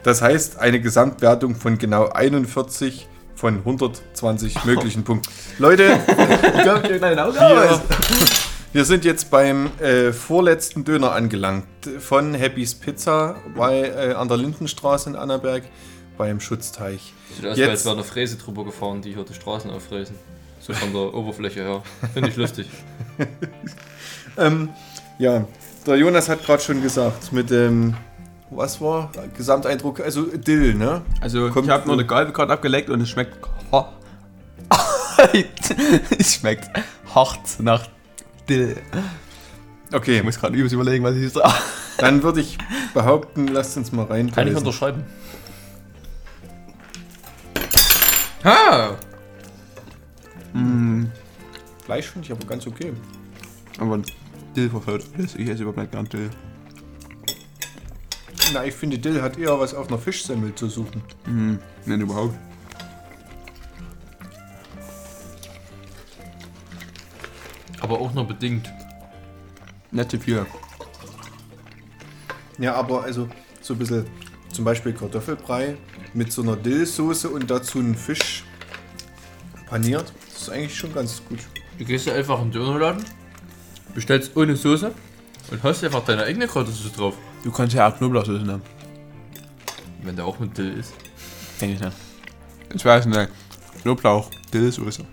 Das heißt, eine Gesamtwertung von genau 41 von 120 möglichen Punkten. Leute, wir, wir sind jetzt beim äh, vorletzten Döner angelangt. Von Happy's Pizza bei, äh, an der Lindenstraße in Annaberg beim Schutzteich. Sieht aus, Jetzt- als wäre eine Fräse drüber gefahren, die hier die Straßen auffräsen. So von der Oberfläche her. Finde ich lustig. Ähm, ja, der Jonas hat gerade schon gesagt, mit dem, was war Gesamteindruck, also Dill, ne? Also, Kommt ich habe nur eine Galbe gerade abgeleckt und es schmeckt. es schmeckt hart nach Dill. Okay, Ich muss gerade übelst überlegen, was ich sage. dann würde ich behaupten, lasst uns mal rein. Kann ich unterschreiben. Ha! Fleisch finde ich aber ganz okay. Aber Dill verfolgt alles. Ich esse überhaupt nicht gern Dill. Na, ich finde, Dill hat eher was auf einer Fischsemmel zu suchen. Mhm. Nicht überhaupt. Aber auch nur bedingt. Zu viel. Ja, aber also so ein bisschen zum Beispiel Kartoffelbrei mit so einer Dillsoße und dazu einen Fisch paniert. Das ist eigentlich schon ganz gut. Du gehst ja einfach in den Dönerladen, bestellst ohne Soße und hast einfach deine eigene Kräutersoße drauf. Du kannst ja auch Knoblauchsoße nehmen. Wenn der auch mit Dill ist. Denke ich nicht. Ich weiß nicht. Knoblauch, Dillsoße.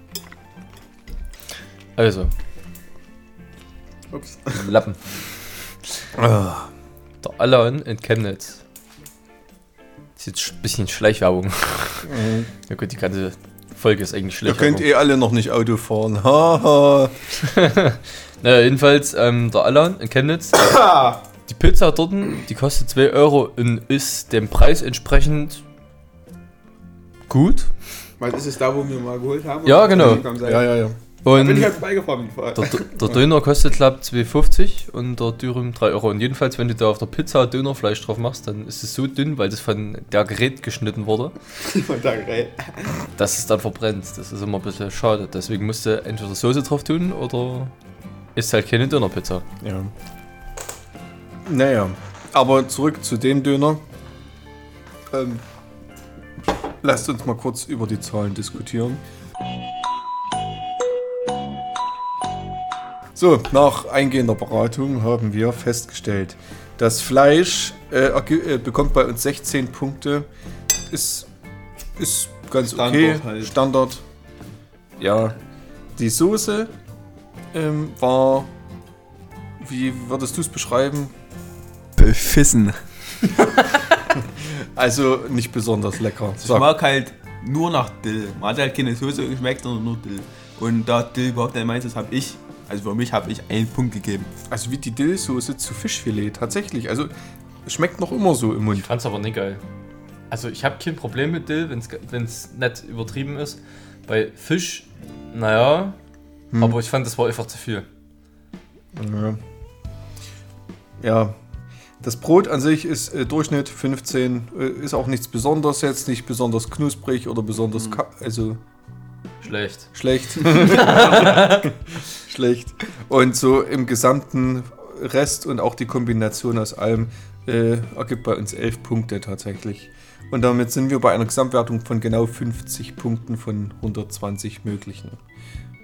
Also, Ups. Lappen. Ah, Der Alan in Chemnitz. Das ist jetzt ein bisschen Schleichwerbung. Ja gut, die ganze Folge ist eigentlich Ihr Schleichwerbung. könnt eh alle noch nicht Auto fahren. Haha. Naja, jedenfalls, ähm, der Alan in Chemnitz. die Pizza dort, die kostet 2 Euro und ist dem Preis entsprechend gut. Was ist es da, wo wir mal geholt haben? Ja, genau. ja, ja, ja. Und bin ich der, halt vorbeigefahren. der, der Döner kostet, glaube ich, 2,50 und der Dürüm 3 Euro. Und jedenfalls, wenn du da auf der Pizza Dönerfleisch drauf machst, dann ist es so dünn, weil das von der Gerät geschnitten wurde, dass es dann verbrennt. Das ist immer ein bisschen schade. Deswegen musst du entweder Soße drauf tun oder ist halt keine Dönerpizza. ja. Naja, aber zurück zu dem Döner. Ähm, lasst uns mal kurz über die Zahlen diskutieren. So, nach eingehender Beratung haben wir festgestellt, das Fleisch äh, äh, bekommt bei uns 16 Punkte. Ist, ist ganz Standard okay. halt. Standard. Ja. Die Soße ähm, war. Wie würdest du es beschreiben? Befissen. Also nicht besonders lecker. Ich mag halt nur nach Dill. Man hat halt keine Soße geschmeckt, sondern nur Dill. Und da Dill überhaupt nicht meins ist, habe ich, also für mich habe ich einen Punkt gegeben. also wie die Dillsoße zu Fischfilet, tatsächlich. Also schmeckt noch immer so im Mund. Ich fand's aber nicht geil. Also ich habe kein Problem mit Dill, wenn es nicht übertrieben ist. Bei Fisch, naja, Hm. aber ich fand, das war einfach zu viel. Ja. ja. Das Brot an sich ist äh, Durchschnitt 15, äh, ist auch nichts Besonderes jetzt, nicht besonders knusprig oder besonders, ka- also Schlecht. schlecht. schlecht. Und so im gesamten Rest und auch die Kombination aus allem äh, ergibt bei uns 11 Punkte tatsächlich. Und damit sind wir bei einer Gesamtwertung von genau 50 Punkten von 120 möglichen.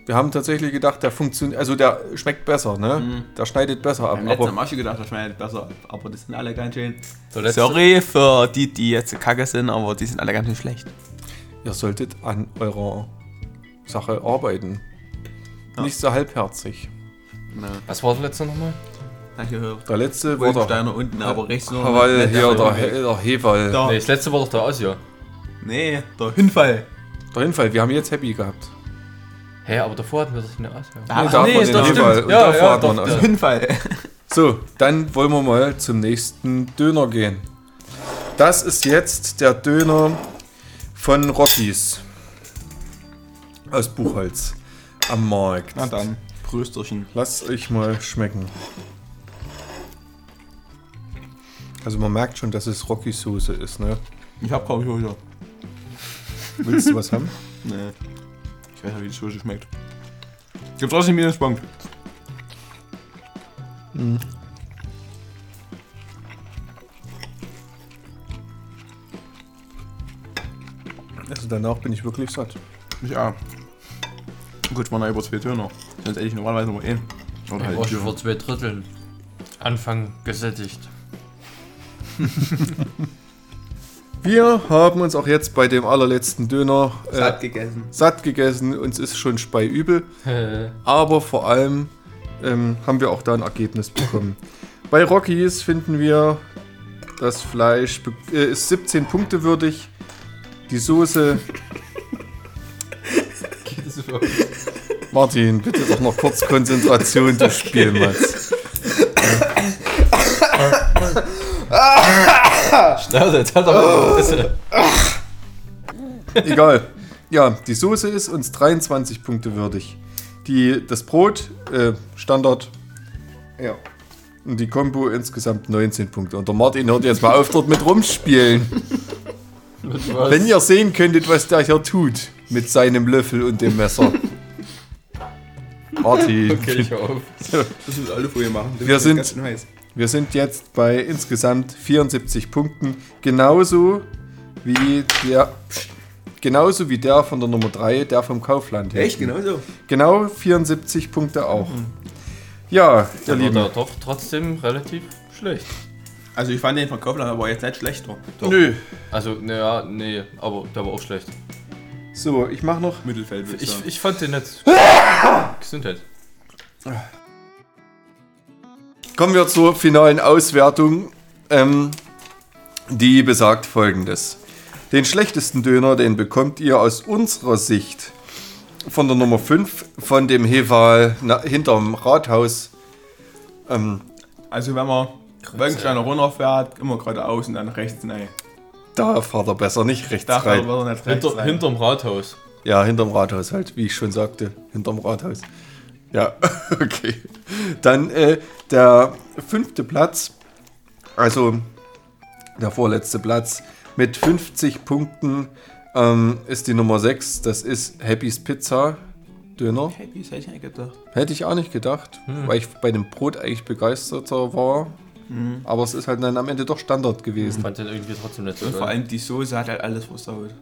Wir haben tatsächlich gedacht, der funktioniert, also der schmeckt besser, ne? Mhm. Der schneidet besser ab. Aber Mal schon gedacht, das schmeckt besser, aber das sind alle ganz schön. Der Sorry für die, die jetzt kacke sind, aber die sind alle ganz schön schlecht. ihr solltet an eurer Sache arbeiten. Ja. Nicht so halbherzig. Na, Was war der letzte nochmal? danke, Der letzte war der Wolfsteiner unten, aber rechts. Hawal, nicht hier, der. He- der Hewal. Da. Nee, das letzte war doch der Asia. Nee, der Hinfall. Der Hinfall, wir haben jetzt Happy gehabt. Hä, aber davor hatten wir doch eine Asia. Ah, Nee, davor nee, den das Hewal stimmt. und Ja, davor ja, hat man doch. Hinfall. So, dann wollen wir mal zum nächsten Döner gehen. Das ist jetzt der Döner von Rockies. Aus Buchholz. Am Markt. Na dann, Prösterchen. Lasst euch mal schmecken. Also man merkt schon, dass es Rockies Soße ist, ne? Ich hab kaum Soße. Willst du was haben? Nee. Ich weiß nicht, wie die Soße schmeckt. Gibt trotzdem Minuspunkt. Also danach bin ich wirklich satt. Ja. Gut, ich war noch über zwei Töne. Sonst hätte ich normalerweise nur einen. Oder Ich halt war schon vor zwei Drittel Anfang gesättigt. Wir haben uns auch jetzt bei dem allerletzten Döner äh, Satt gegessen. satt gegessen. Uns ist schon Spei übel. Äh, Aber vor allem ähm, haben wir auch da ein Ergebnis bekommen. Bei Rockies finden wir, das Fleisch äh, ist 17 Punkte würdig. Die Soße. geht es so? Martin, bitte doch noch kurz Konzentration, du Spielmatz. Schnauze, jetzt hat er. Egal. Ja, die Soße ist uns 23 Punkte würdig. Die, das Brot, äh, Standard. Ja. Und die Combo insgesamt 19 Punkte. Und der Martin hört jetzt mal auf, dort mit rumspielen. Wenn ihr sehen könntet, was der hier tut mit seinem Löffel und dem Messer. Martin, Okay, ich hör auf. Das müssen alle vorher machen. Das Wir sind- ganz heiß. wir sind jetzt bei insgesamt 74 Punkten. Genauso wie der. Genauso wie der von der Nummer 3, der vom Kaufland. Echt, hinten. genau so. Genau 74 Punkte auch. Ja, ihr Der Lieben. war da doch trotzdem relativ schlecht. Also ich fand den von Kaufland aber jetzt nicht schlechter. Doch. Nö. Also, naja, nee, aber der war auch schlecht. So, ich mach noch. Mittelfeld ich Ich, ich fand den nicht. Gesundheit. Kommen wir zur finalen Auswertung. Ähm, die besagt folgendes. Den schlechtesten Döner, den bekommt ihr aus unserer Sicht von der Nummer 5 von dem Heval na, hinterm Rathaus. Ähm, Also wenn man Wolkensteiner runterfährt, immer geradeaus und dann rechts rein. Da fahrt er besser nicht rechts Da rein. er nicht rechts Hinter, rein. hinterm Rathaus. Ja, hinterm Rathaus halt, wie ich schon sagte. Hinterm Rathaus. Ja, okay. Dann äh, der fünfte Platz, also der vorletzte Platz mit 50 Punkten ähm, ist die Nummer 6. Das ist Happy's Pizza Döner. Happy, das hätte ich nicht gedacht. Hätte ich auch nicht gedacht, weil ich bei dem Brot eigentlich begeisterter war. Aber es ist halt dann am Ende doch Standard Ich gewesen. fand den irgendwie trotzdem nicht so Und vor allem die Soße hat halt alles versaut.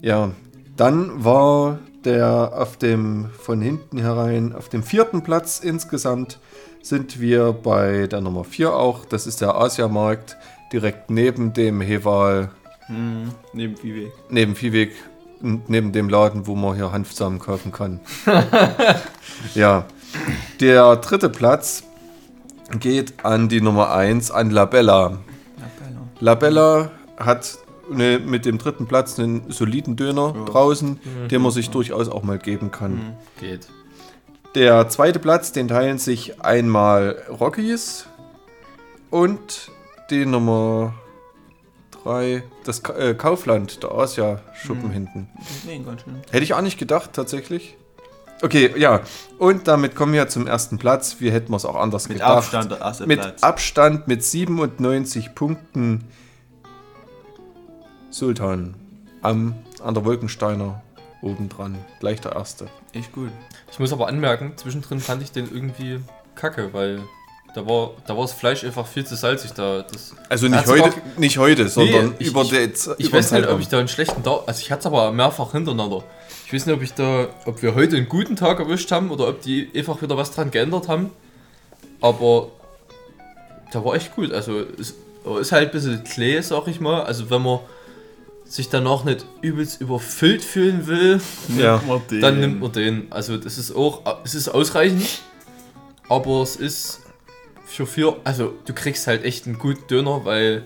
Ja, dann war der auf dem von hinten herein auf dem vierten Platz insgesamt sind wir bei der Nummer 4 auch. Das ist der Asiamarkt direkt neben dem Heval, Hm, neben Viehweg. neben Viehweg, neben dem Laden, wo man hier Hanfsamen kaufen kann. ja, der dritte Platz geht an die Nummer 1, an Labella. Geil. Labella hat ne, mit dem dritten Platz einen soliden Döner Ja. draußen, den man sich durchaus auch mal geben kann. Geht. Der zweite Platz, den teilen sich einmal Rockies und die Nummer 3, das Ka äh, Kaufland, der Asia-Schuppen hinten. Nee, ganz schön. Hätte ich auch nicht gedacht, tatsächlich. Okay, ja. Und damit kommen wir zum ersten Platz. Wie hätten wir es auch anders Mit gedacht? Abstand der erste mit Platz. Abstand mit 97 Punkten Sultan am, an der Wolkensteiner obendran. Gleich der erste. Echt gut. Ich muss aber anmerken, zwischendrin fand ich den irgendwie kacke, weil da war, da war das Fleisch einfach viel zu salzig. Da, das, Also nicht heute, aber- nicht heute, sondern ich- über ich- die ich über weiß nicht, ob ich da einen schlechten Tag. Also ich hatte es aber mehrfach hintereinander. Ich weiß nicht, ob ich da, ob wir heute einen guten Tag erwischt haben oder ob die einfach wieder was dran geändert haben. Aber da war echt gut. Also es ist halt ein bisschen Klee, sag ich mal. Also wenn man sich danach nicht übelst überfüllt fühlen will, Ja. Dann nimmt man den. Also das ist auch, es ist ausreichend, aber es ist für vier, also du kriegst halt echt einen guten Döner, weil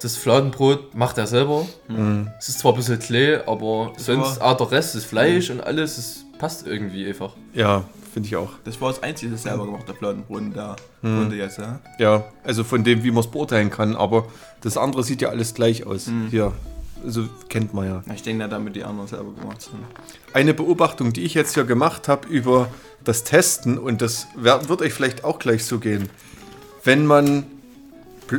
das Fladenbrot macht er selber. Mhm. Es ist zwar ein bisschen Klee, aber Das sonst, war- ah, der Rest, das Fleisch und alles, es passt irgendwie einfach. Ja, finde ich auch. Das war das einzige selber gemachte Fladenbrot in der Hm. Runde jetzt, ja. Ja, also von dem, wie man es beurteilen kann. Aber das andere sieht ja alles gleich aus. Mhm. Hier, also kennt man ja. Ich denke, damit die anderen selber gemacht sind. Eine Beobachtung, die ich jetzt hier gemacht habe über das Testen, und das wird euch vielleicht auch gleich so gehen, wenn man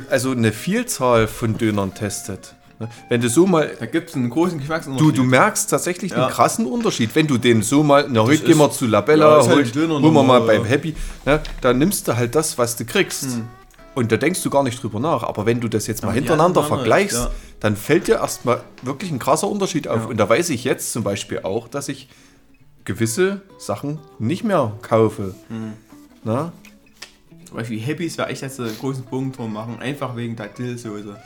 also eine Vielzahl von Dönern testet, ne, wenn du so mal, Da gibt es einen großen Geschmacksunterschied. du, du merkst tatsächlich Ja. einen krassen Unterschied, wenn du den so mal, na, heute gehen wir zu Labella, Ja, halt heute Döner holen wir mal normal, beim ja. Happy, ne, da nimmst du halt das, was du kriegst. Hm. Und da denkst du gar nicht drüber nach. Aber wenn du das jetzt mal Ja, hintereinander ja, vergleichst, ja. dann fällt dir erstmal wirklich ein krasser Unterschied auf. Ja. Und da weiß ich jetzt zum Beispiel auch, dass ich gewisse Sachen nicht mehr kaufe. Hm. Na? Zum Beispiel Happys wäre echt jetzt einen großen Punkt drum machen, einfach wegen der Dillsoße.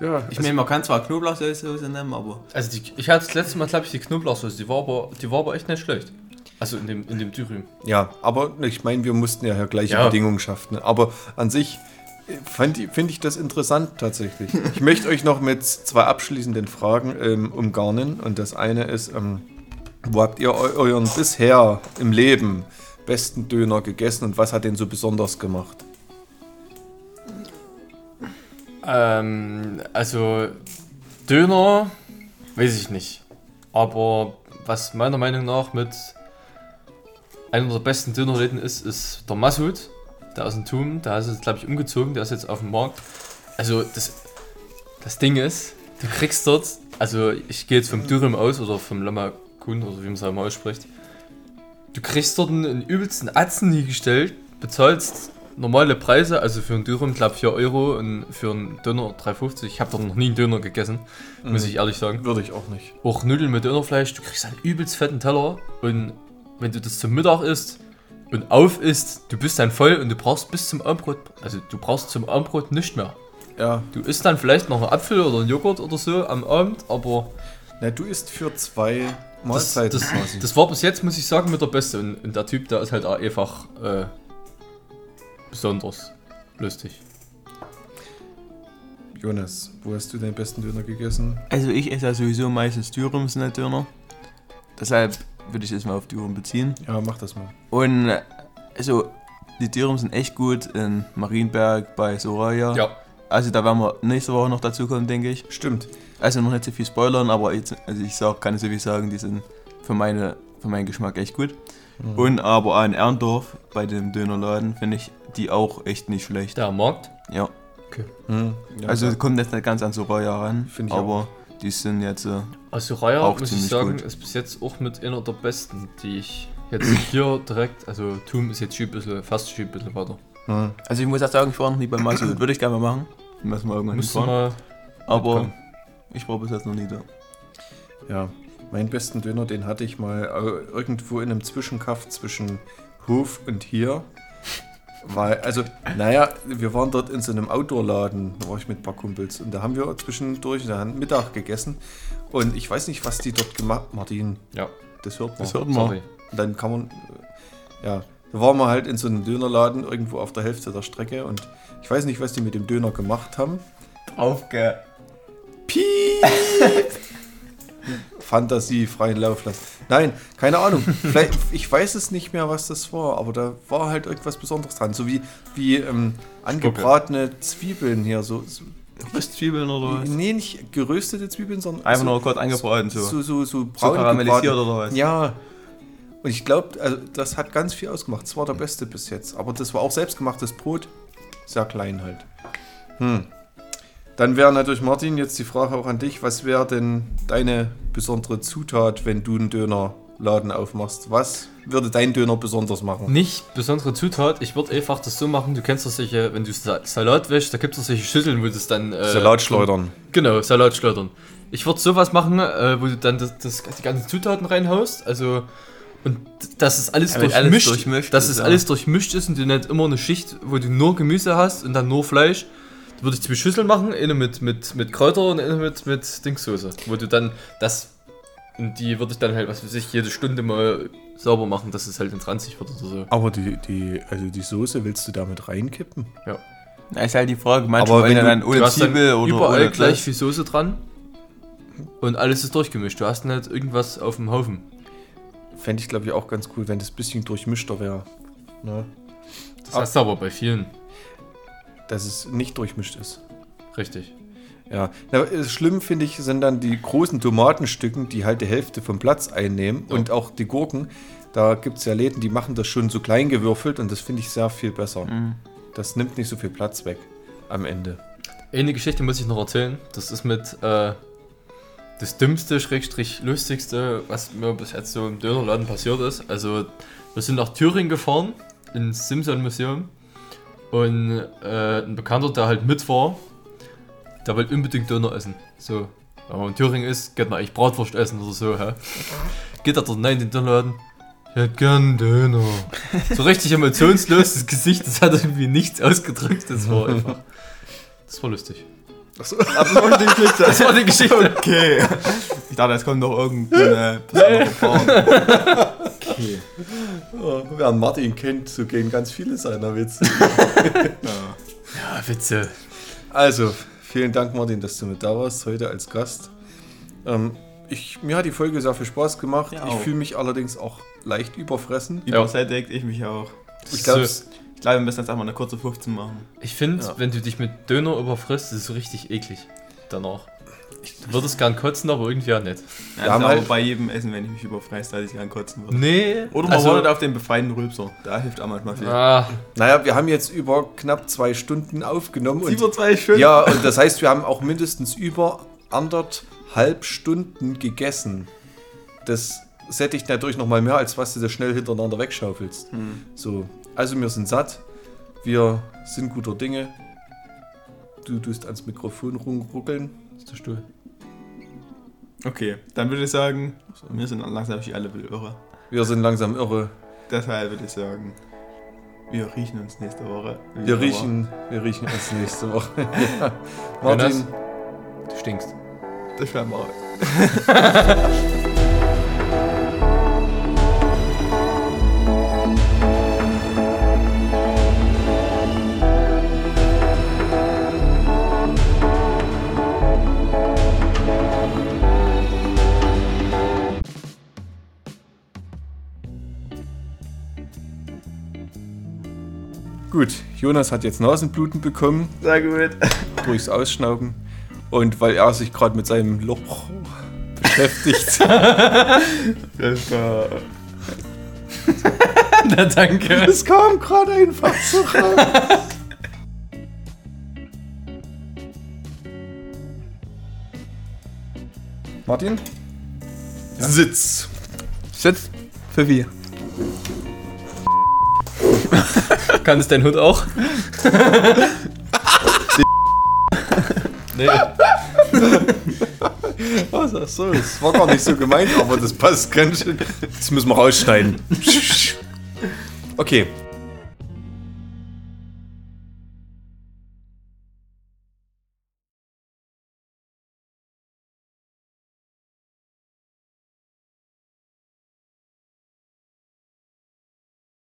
Ja, Ich meine, man kann zwar Knoblauchsoße nehmen, aber Also die, ich hatte das letzte Mal, glaube ich, die Knoblauchsoße, die war aber, die war aber echt nicht schlecht. Also in dem, in dem Dürüm. ja, aber ich meine, wir mussten ja hier gleiche Ja. Bedingungen schaffen. Aber an sich finde ich das interessant tatsächlich. ich möchte euch noch mit zwei abschließenden Fragen ähm, umgarnen. Und das eine ist, ähm, wo habt ihr eu euren bisher im Leben besten Döner gegessen und was hat den so besonders gemacht? Ähm, also Döner, weiß ich nicht. Aber was meiner Meinung nach mit einer der besten Dönerläden ist, ist der Massoud. Der aus dem Tum, der ist jetzt, glaube ich, umgezogen, der ist jetzt auf dem Markt. Also das, das Ding ist, du kriegst dort, also ich gehe jetzt vom Dürüm aus oder vom Lama Kun oder wie man es auch mal ausspricht. Du kriegst dort einen, einen übelsten Atzen hingestellt, bezahlst normale Preise, also für einen Dürüm, glaube 4 Euro und für einen Döner 3,50. Ich habe dort noch nie einen Döner gegessen, muss ich ehrlich sagen. Würde ich auch nicht. Auch Nudeln mit Dönerfleisch, du kriegst einen übelst fetten Teller und wenn du das zum Mittag isst, und auf ist, du bist dann voll und du brauchst bis zum Abendbrot, also du brauchst zum Abendbrot nicht mehr. Ja, Du isst dann vielleicht noch einen Apfel oder einen Joghurt oder so am Abend, aber na, du isst für zwei das, Mahlzeiten das, quasi. das war bis jetzt, muss ich sagen, mit der Beste. Und, und der Typ, der ist halt auch einfach äh, besonders lustig. Jonas, wo hast du den besten Döner gegessen? Also ich esse ja sowieso meistens Dürums in der Döner. Deshalb würde ich das mal auf Dürum beziehen. Ja, mach das mal. Und also die Dürüm sind echt gut in Marienberg bei Soraya. Ja, Also da werden wir nächste Woche noch dazu kommen, denke ich. Stimmt. Also noch nicht so viel spoilern, aber jetzt, also ich sag, kann so viel sagen, die sind für, meine, für meinen Geschmack echt gut. Mhm. Und aber auch in Erndorf bei dem Dönerladen finde ich die auch echt nicht schlecht. der Markt. Ja. Hm, ja, Also ja. kommt jetzt nicht ganz an Soraya ran, Find ich aber die sind jetzt äh, Also Raya, Auch muss ich sagen, gut. ist bis jetzt auch mit einer der besten, die ich jetzt hier direkt, also Tum ist jetzt schon ein bisschen, fast schon ein bisschen weiter. Hm. Also ich muss auch sagen, ich war noch nie bei Masud. Würde ich gerne mal machen. Müssen wir irgendwann du hinfahren. mal Aber mitkommen. Ich war bis jetzt noch nie da. Ja, meinen besten Döner, den hatte ich mal äh, irgendwo in einem Zwischenkaff zwischen Hof und hier. Weil, also, naja, wir waren dort in so einem Outdoor-Laden, da war ich mit ein paar Kumpels und da haben wir zwischendurch dann Mittag gegessen und ich weiß nicht, was die dort gemacht Martin, Ja, das hört man. Das hört man. sorry. Und dann kann man, äh, ja, da waren wir halt in so einem Dönerladen irgendwo auf der Hälfte der Strecke und ich weiß nicht, was die mit dem Döner gemacht haben. Aufge... Fantasie freien Lauf lassen. Nein, keine Ahnung. Vielleicht, ich weiß es nicht mehr, was das war, aber da war halt irgendwas Besonderes dran. So wie, wie ähm, angebratene Zwiebeln hier. So, so, Röstzwiebeln oder was? nee, nicht geröstete Zwiebeln, sondern Einfach so, nur kurz angebraten so. so, so, so So braun karamellisiert gebraten. oder was? Ja. Und ich glaube, also das hat ganz viel ausgemacht. Das war der beste bis jetzt. Aber das war auch selbstgemachtes Brot. Sehr klein halt. Hm. Dann wäre natürlich, Martin, jetzt die Frage auch an dich. Was wäre denn deine besondere Zutat, wenn du einen Dönerladen aufmachst? Was würde dein Döner besonders machen? Nicht besondere Zutat, ich würde einfach das so machen, du kennst doch solche, wenn du Sa Salat wäschst, da gibt es solche Schüsseln, wo das dann... Äh, Salatschleudern. Genau, Salatschleudern. Ich würde sowas machen, äh, wo du dann das, das, die ganzen Zutaten reinhaust, also und dass es alles Ja, durchmischt, alles durchmischt dass ist, es ja. alles durchmischt ist und du nicht immer eine Schicht, wo du nur Gemüse hast und dann nur Fleisch. Da würde ich zwei Schüsseln machen, eine mit, mit, mit Kräuter und eine mit, mit Dingssoße. Wo du dann das, und die würde ich dann halt, was weiß ich, jede Stunde mal sauber machen, dass es halt in 20 wird oder so. Aber die, die, also die Soße willst du damit reinkippen? Ja. Na, ist halt die Frage, manchmal Aber wenn du dann ohne dann Zwiebel oder überall ohne gleich viel Soße dran und alles ist durchgemischt. Du hast nicht irgendwas auf dem Haufen. Fände ich, glaube ich, auch ganz cool, wenn das ein bisschen durchmischter wäre. Ne? Das hast du aber bei vielen. Dass es nicht durchmischt ist. Richtig. Ja, Na, schlimm finde ich sind dann die großen Tomatenstücken, die halt die Hälfte vom Platz einnehmen Ja. und auch die Gurken. Da gibt es ja Läden, die machen das schon so klein gewürfelt und das finde ich sehr viel besser. Mhm. Das nimmt nicht so viel Platz weg am Ende. Eine Geschichte muss ich noch erzählen. Das ist mit äh, das dümmste, schrägstrich lustigste, was mir bis jetzt so im Dönerladen passiert ist. Also, wir sind nach Thüringen gefahren, ins Simson Museum. Und äh, ein Bekannter, der halt mit war, der wollte unbedingt Döner essen. So, wenn man in Thüringen ist, geht man eigentlich Bratwurst essen oder so, hä? Geht er dort rein in den Dönerladen? Ich hätte gern Döner. So richtig emotionslos, das Gesicht, das hat irgendwie nichts ausgedrückt. Das war einfach. Das war lustig. Aber das war die Geschichte. Das war die Geschichte. Okay. Ich dachte, jetzt kommt noch irgendeine besondere Form. Okay. Oh, wer Martin kennt, so gehen ganz viele seiner Witze. Ja, Witze. Also, vielen Dank, Martin, dass du mit da warst heute als Gast. Ähm, ich, mir hat die Folge sehr viel Spaß gemacht. Ja, ich fühle mich allerdings auch leicht überfressen. Übersättigt, ich mich auch. Ich glaube, So, Ich glaube, wir müssen jetzt einfach eine kurze 15 machen. ich finde, Ja. wenn du dich mit Döner überfrisst, ist es so richtig eklig. Danach. Du würdest gern kotzen, aber irgendwie auch nicht. Ja, ist halt- aber bei jedem Essen, wenn ich mich überfresse, dass ich gern kotzen würde. Nee. Oder man also, wartet auf den befreiten Rülpser. Da hilft auch manchmal viel. ah, naja, wir haben jetzt über knapp zwei Stunden aufgenommen. Und, Über zwei Stunden. ja, und das heißt, wir haben auch mindestens über anderthalb Stunden gegessen. Das sättigt natürlich noch mal mehr, als was du da schnell hintereinander wegschaufelst. Hm. So, also wir sind satt. Wir sind guter Dinge. Du tust ans Mikrofon rumruckeln. Der Stuhl. Okay, dann würde ich sagen, wir sind langsam wie alle irre. Wir sind langsam irre. Deshalb würde ich sagen, wir riechen uns nächste Woche. Wir immer. riechen, wir riechen uns nächste Woche. ja. Jonas, Martin, du stinkst. Das werden wir. gut, Jonas hat jetzt Nasenbluten bekommen Sehr gut. durchs Ausschnauben. Und weil er sich gerade mit seinem Loch beschäftigt, Das war. Na, danke. es kam gerade einfach so raus. Martin? Sitz. Sitz. Für wie? Kann es dein Hund auch? nee. Was ach so, das war gar nicht so gemeint, aber das passt ganz schön. Das müssen wir rausschneiden. Okay,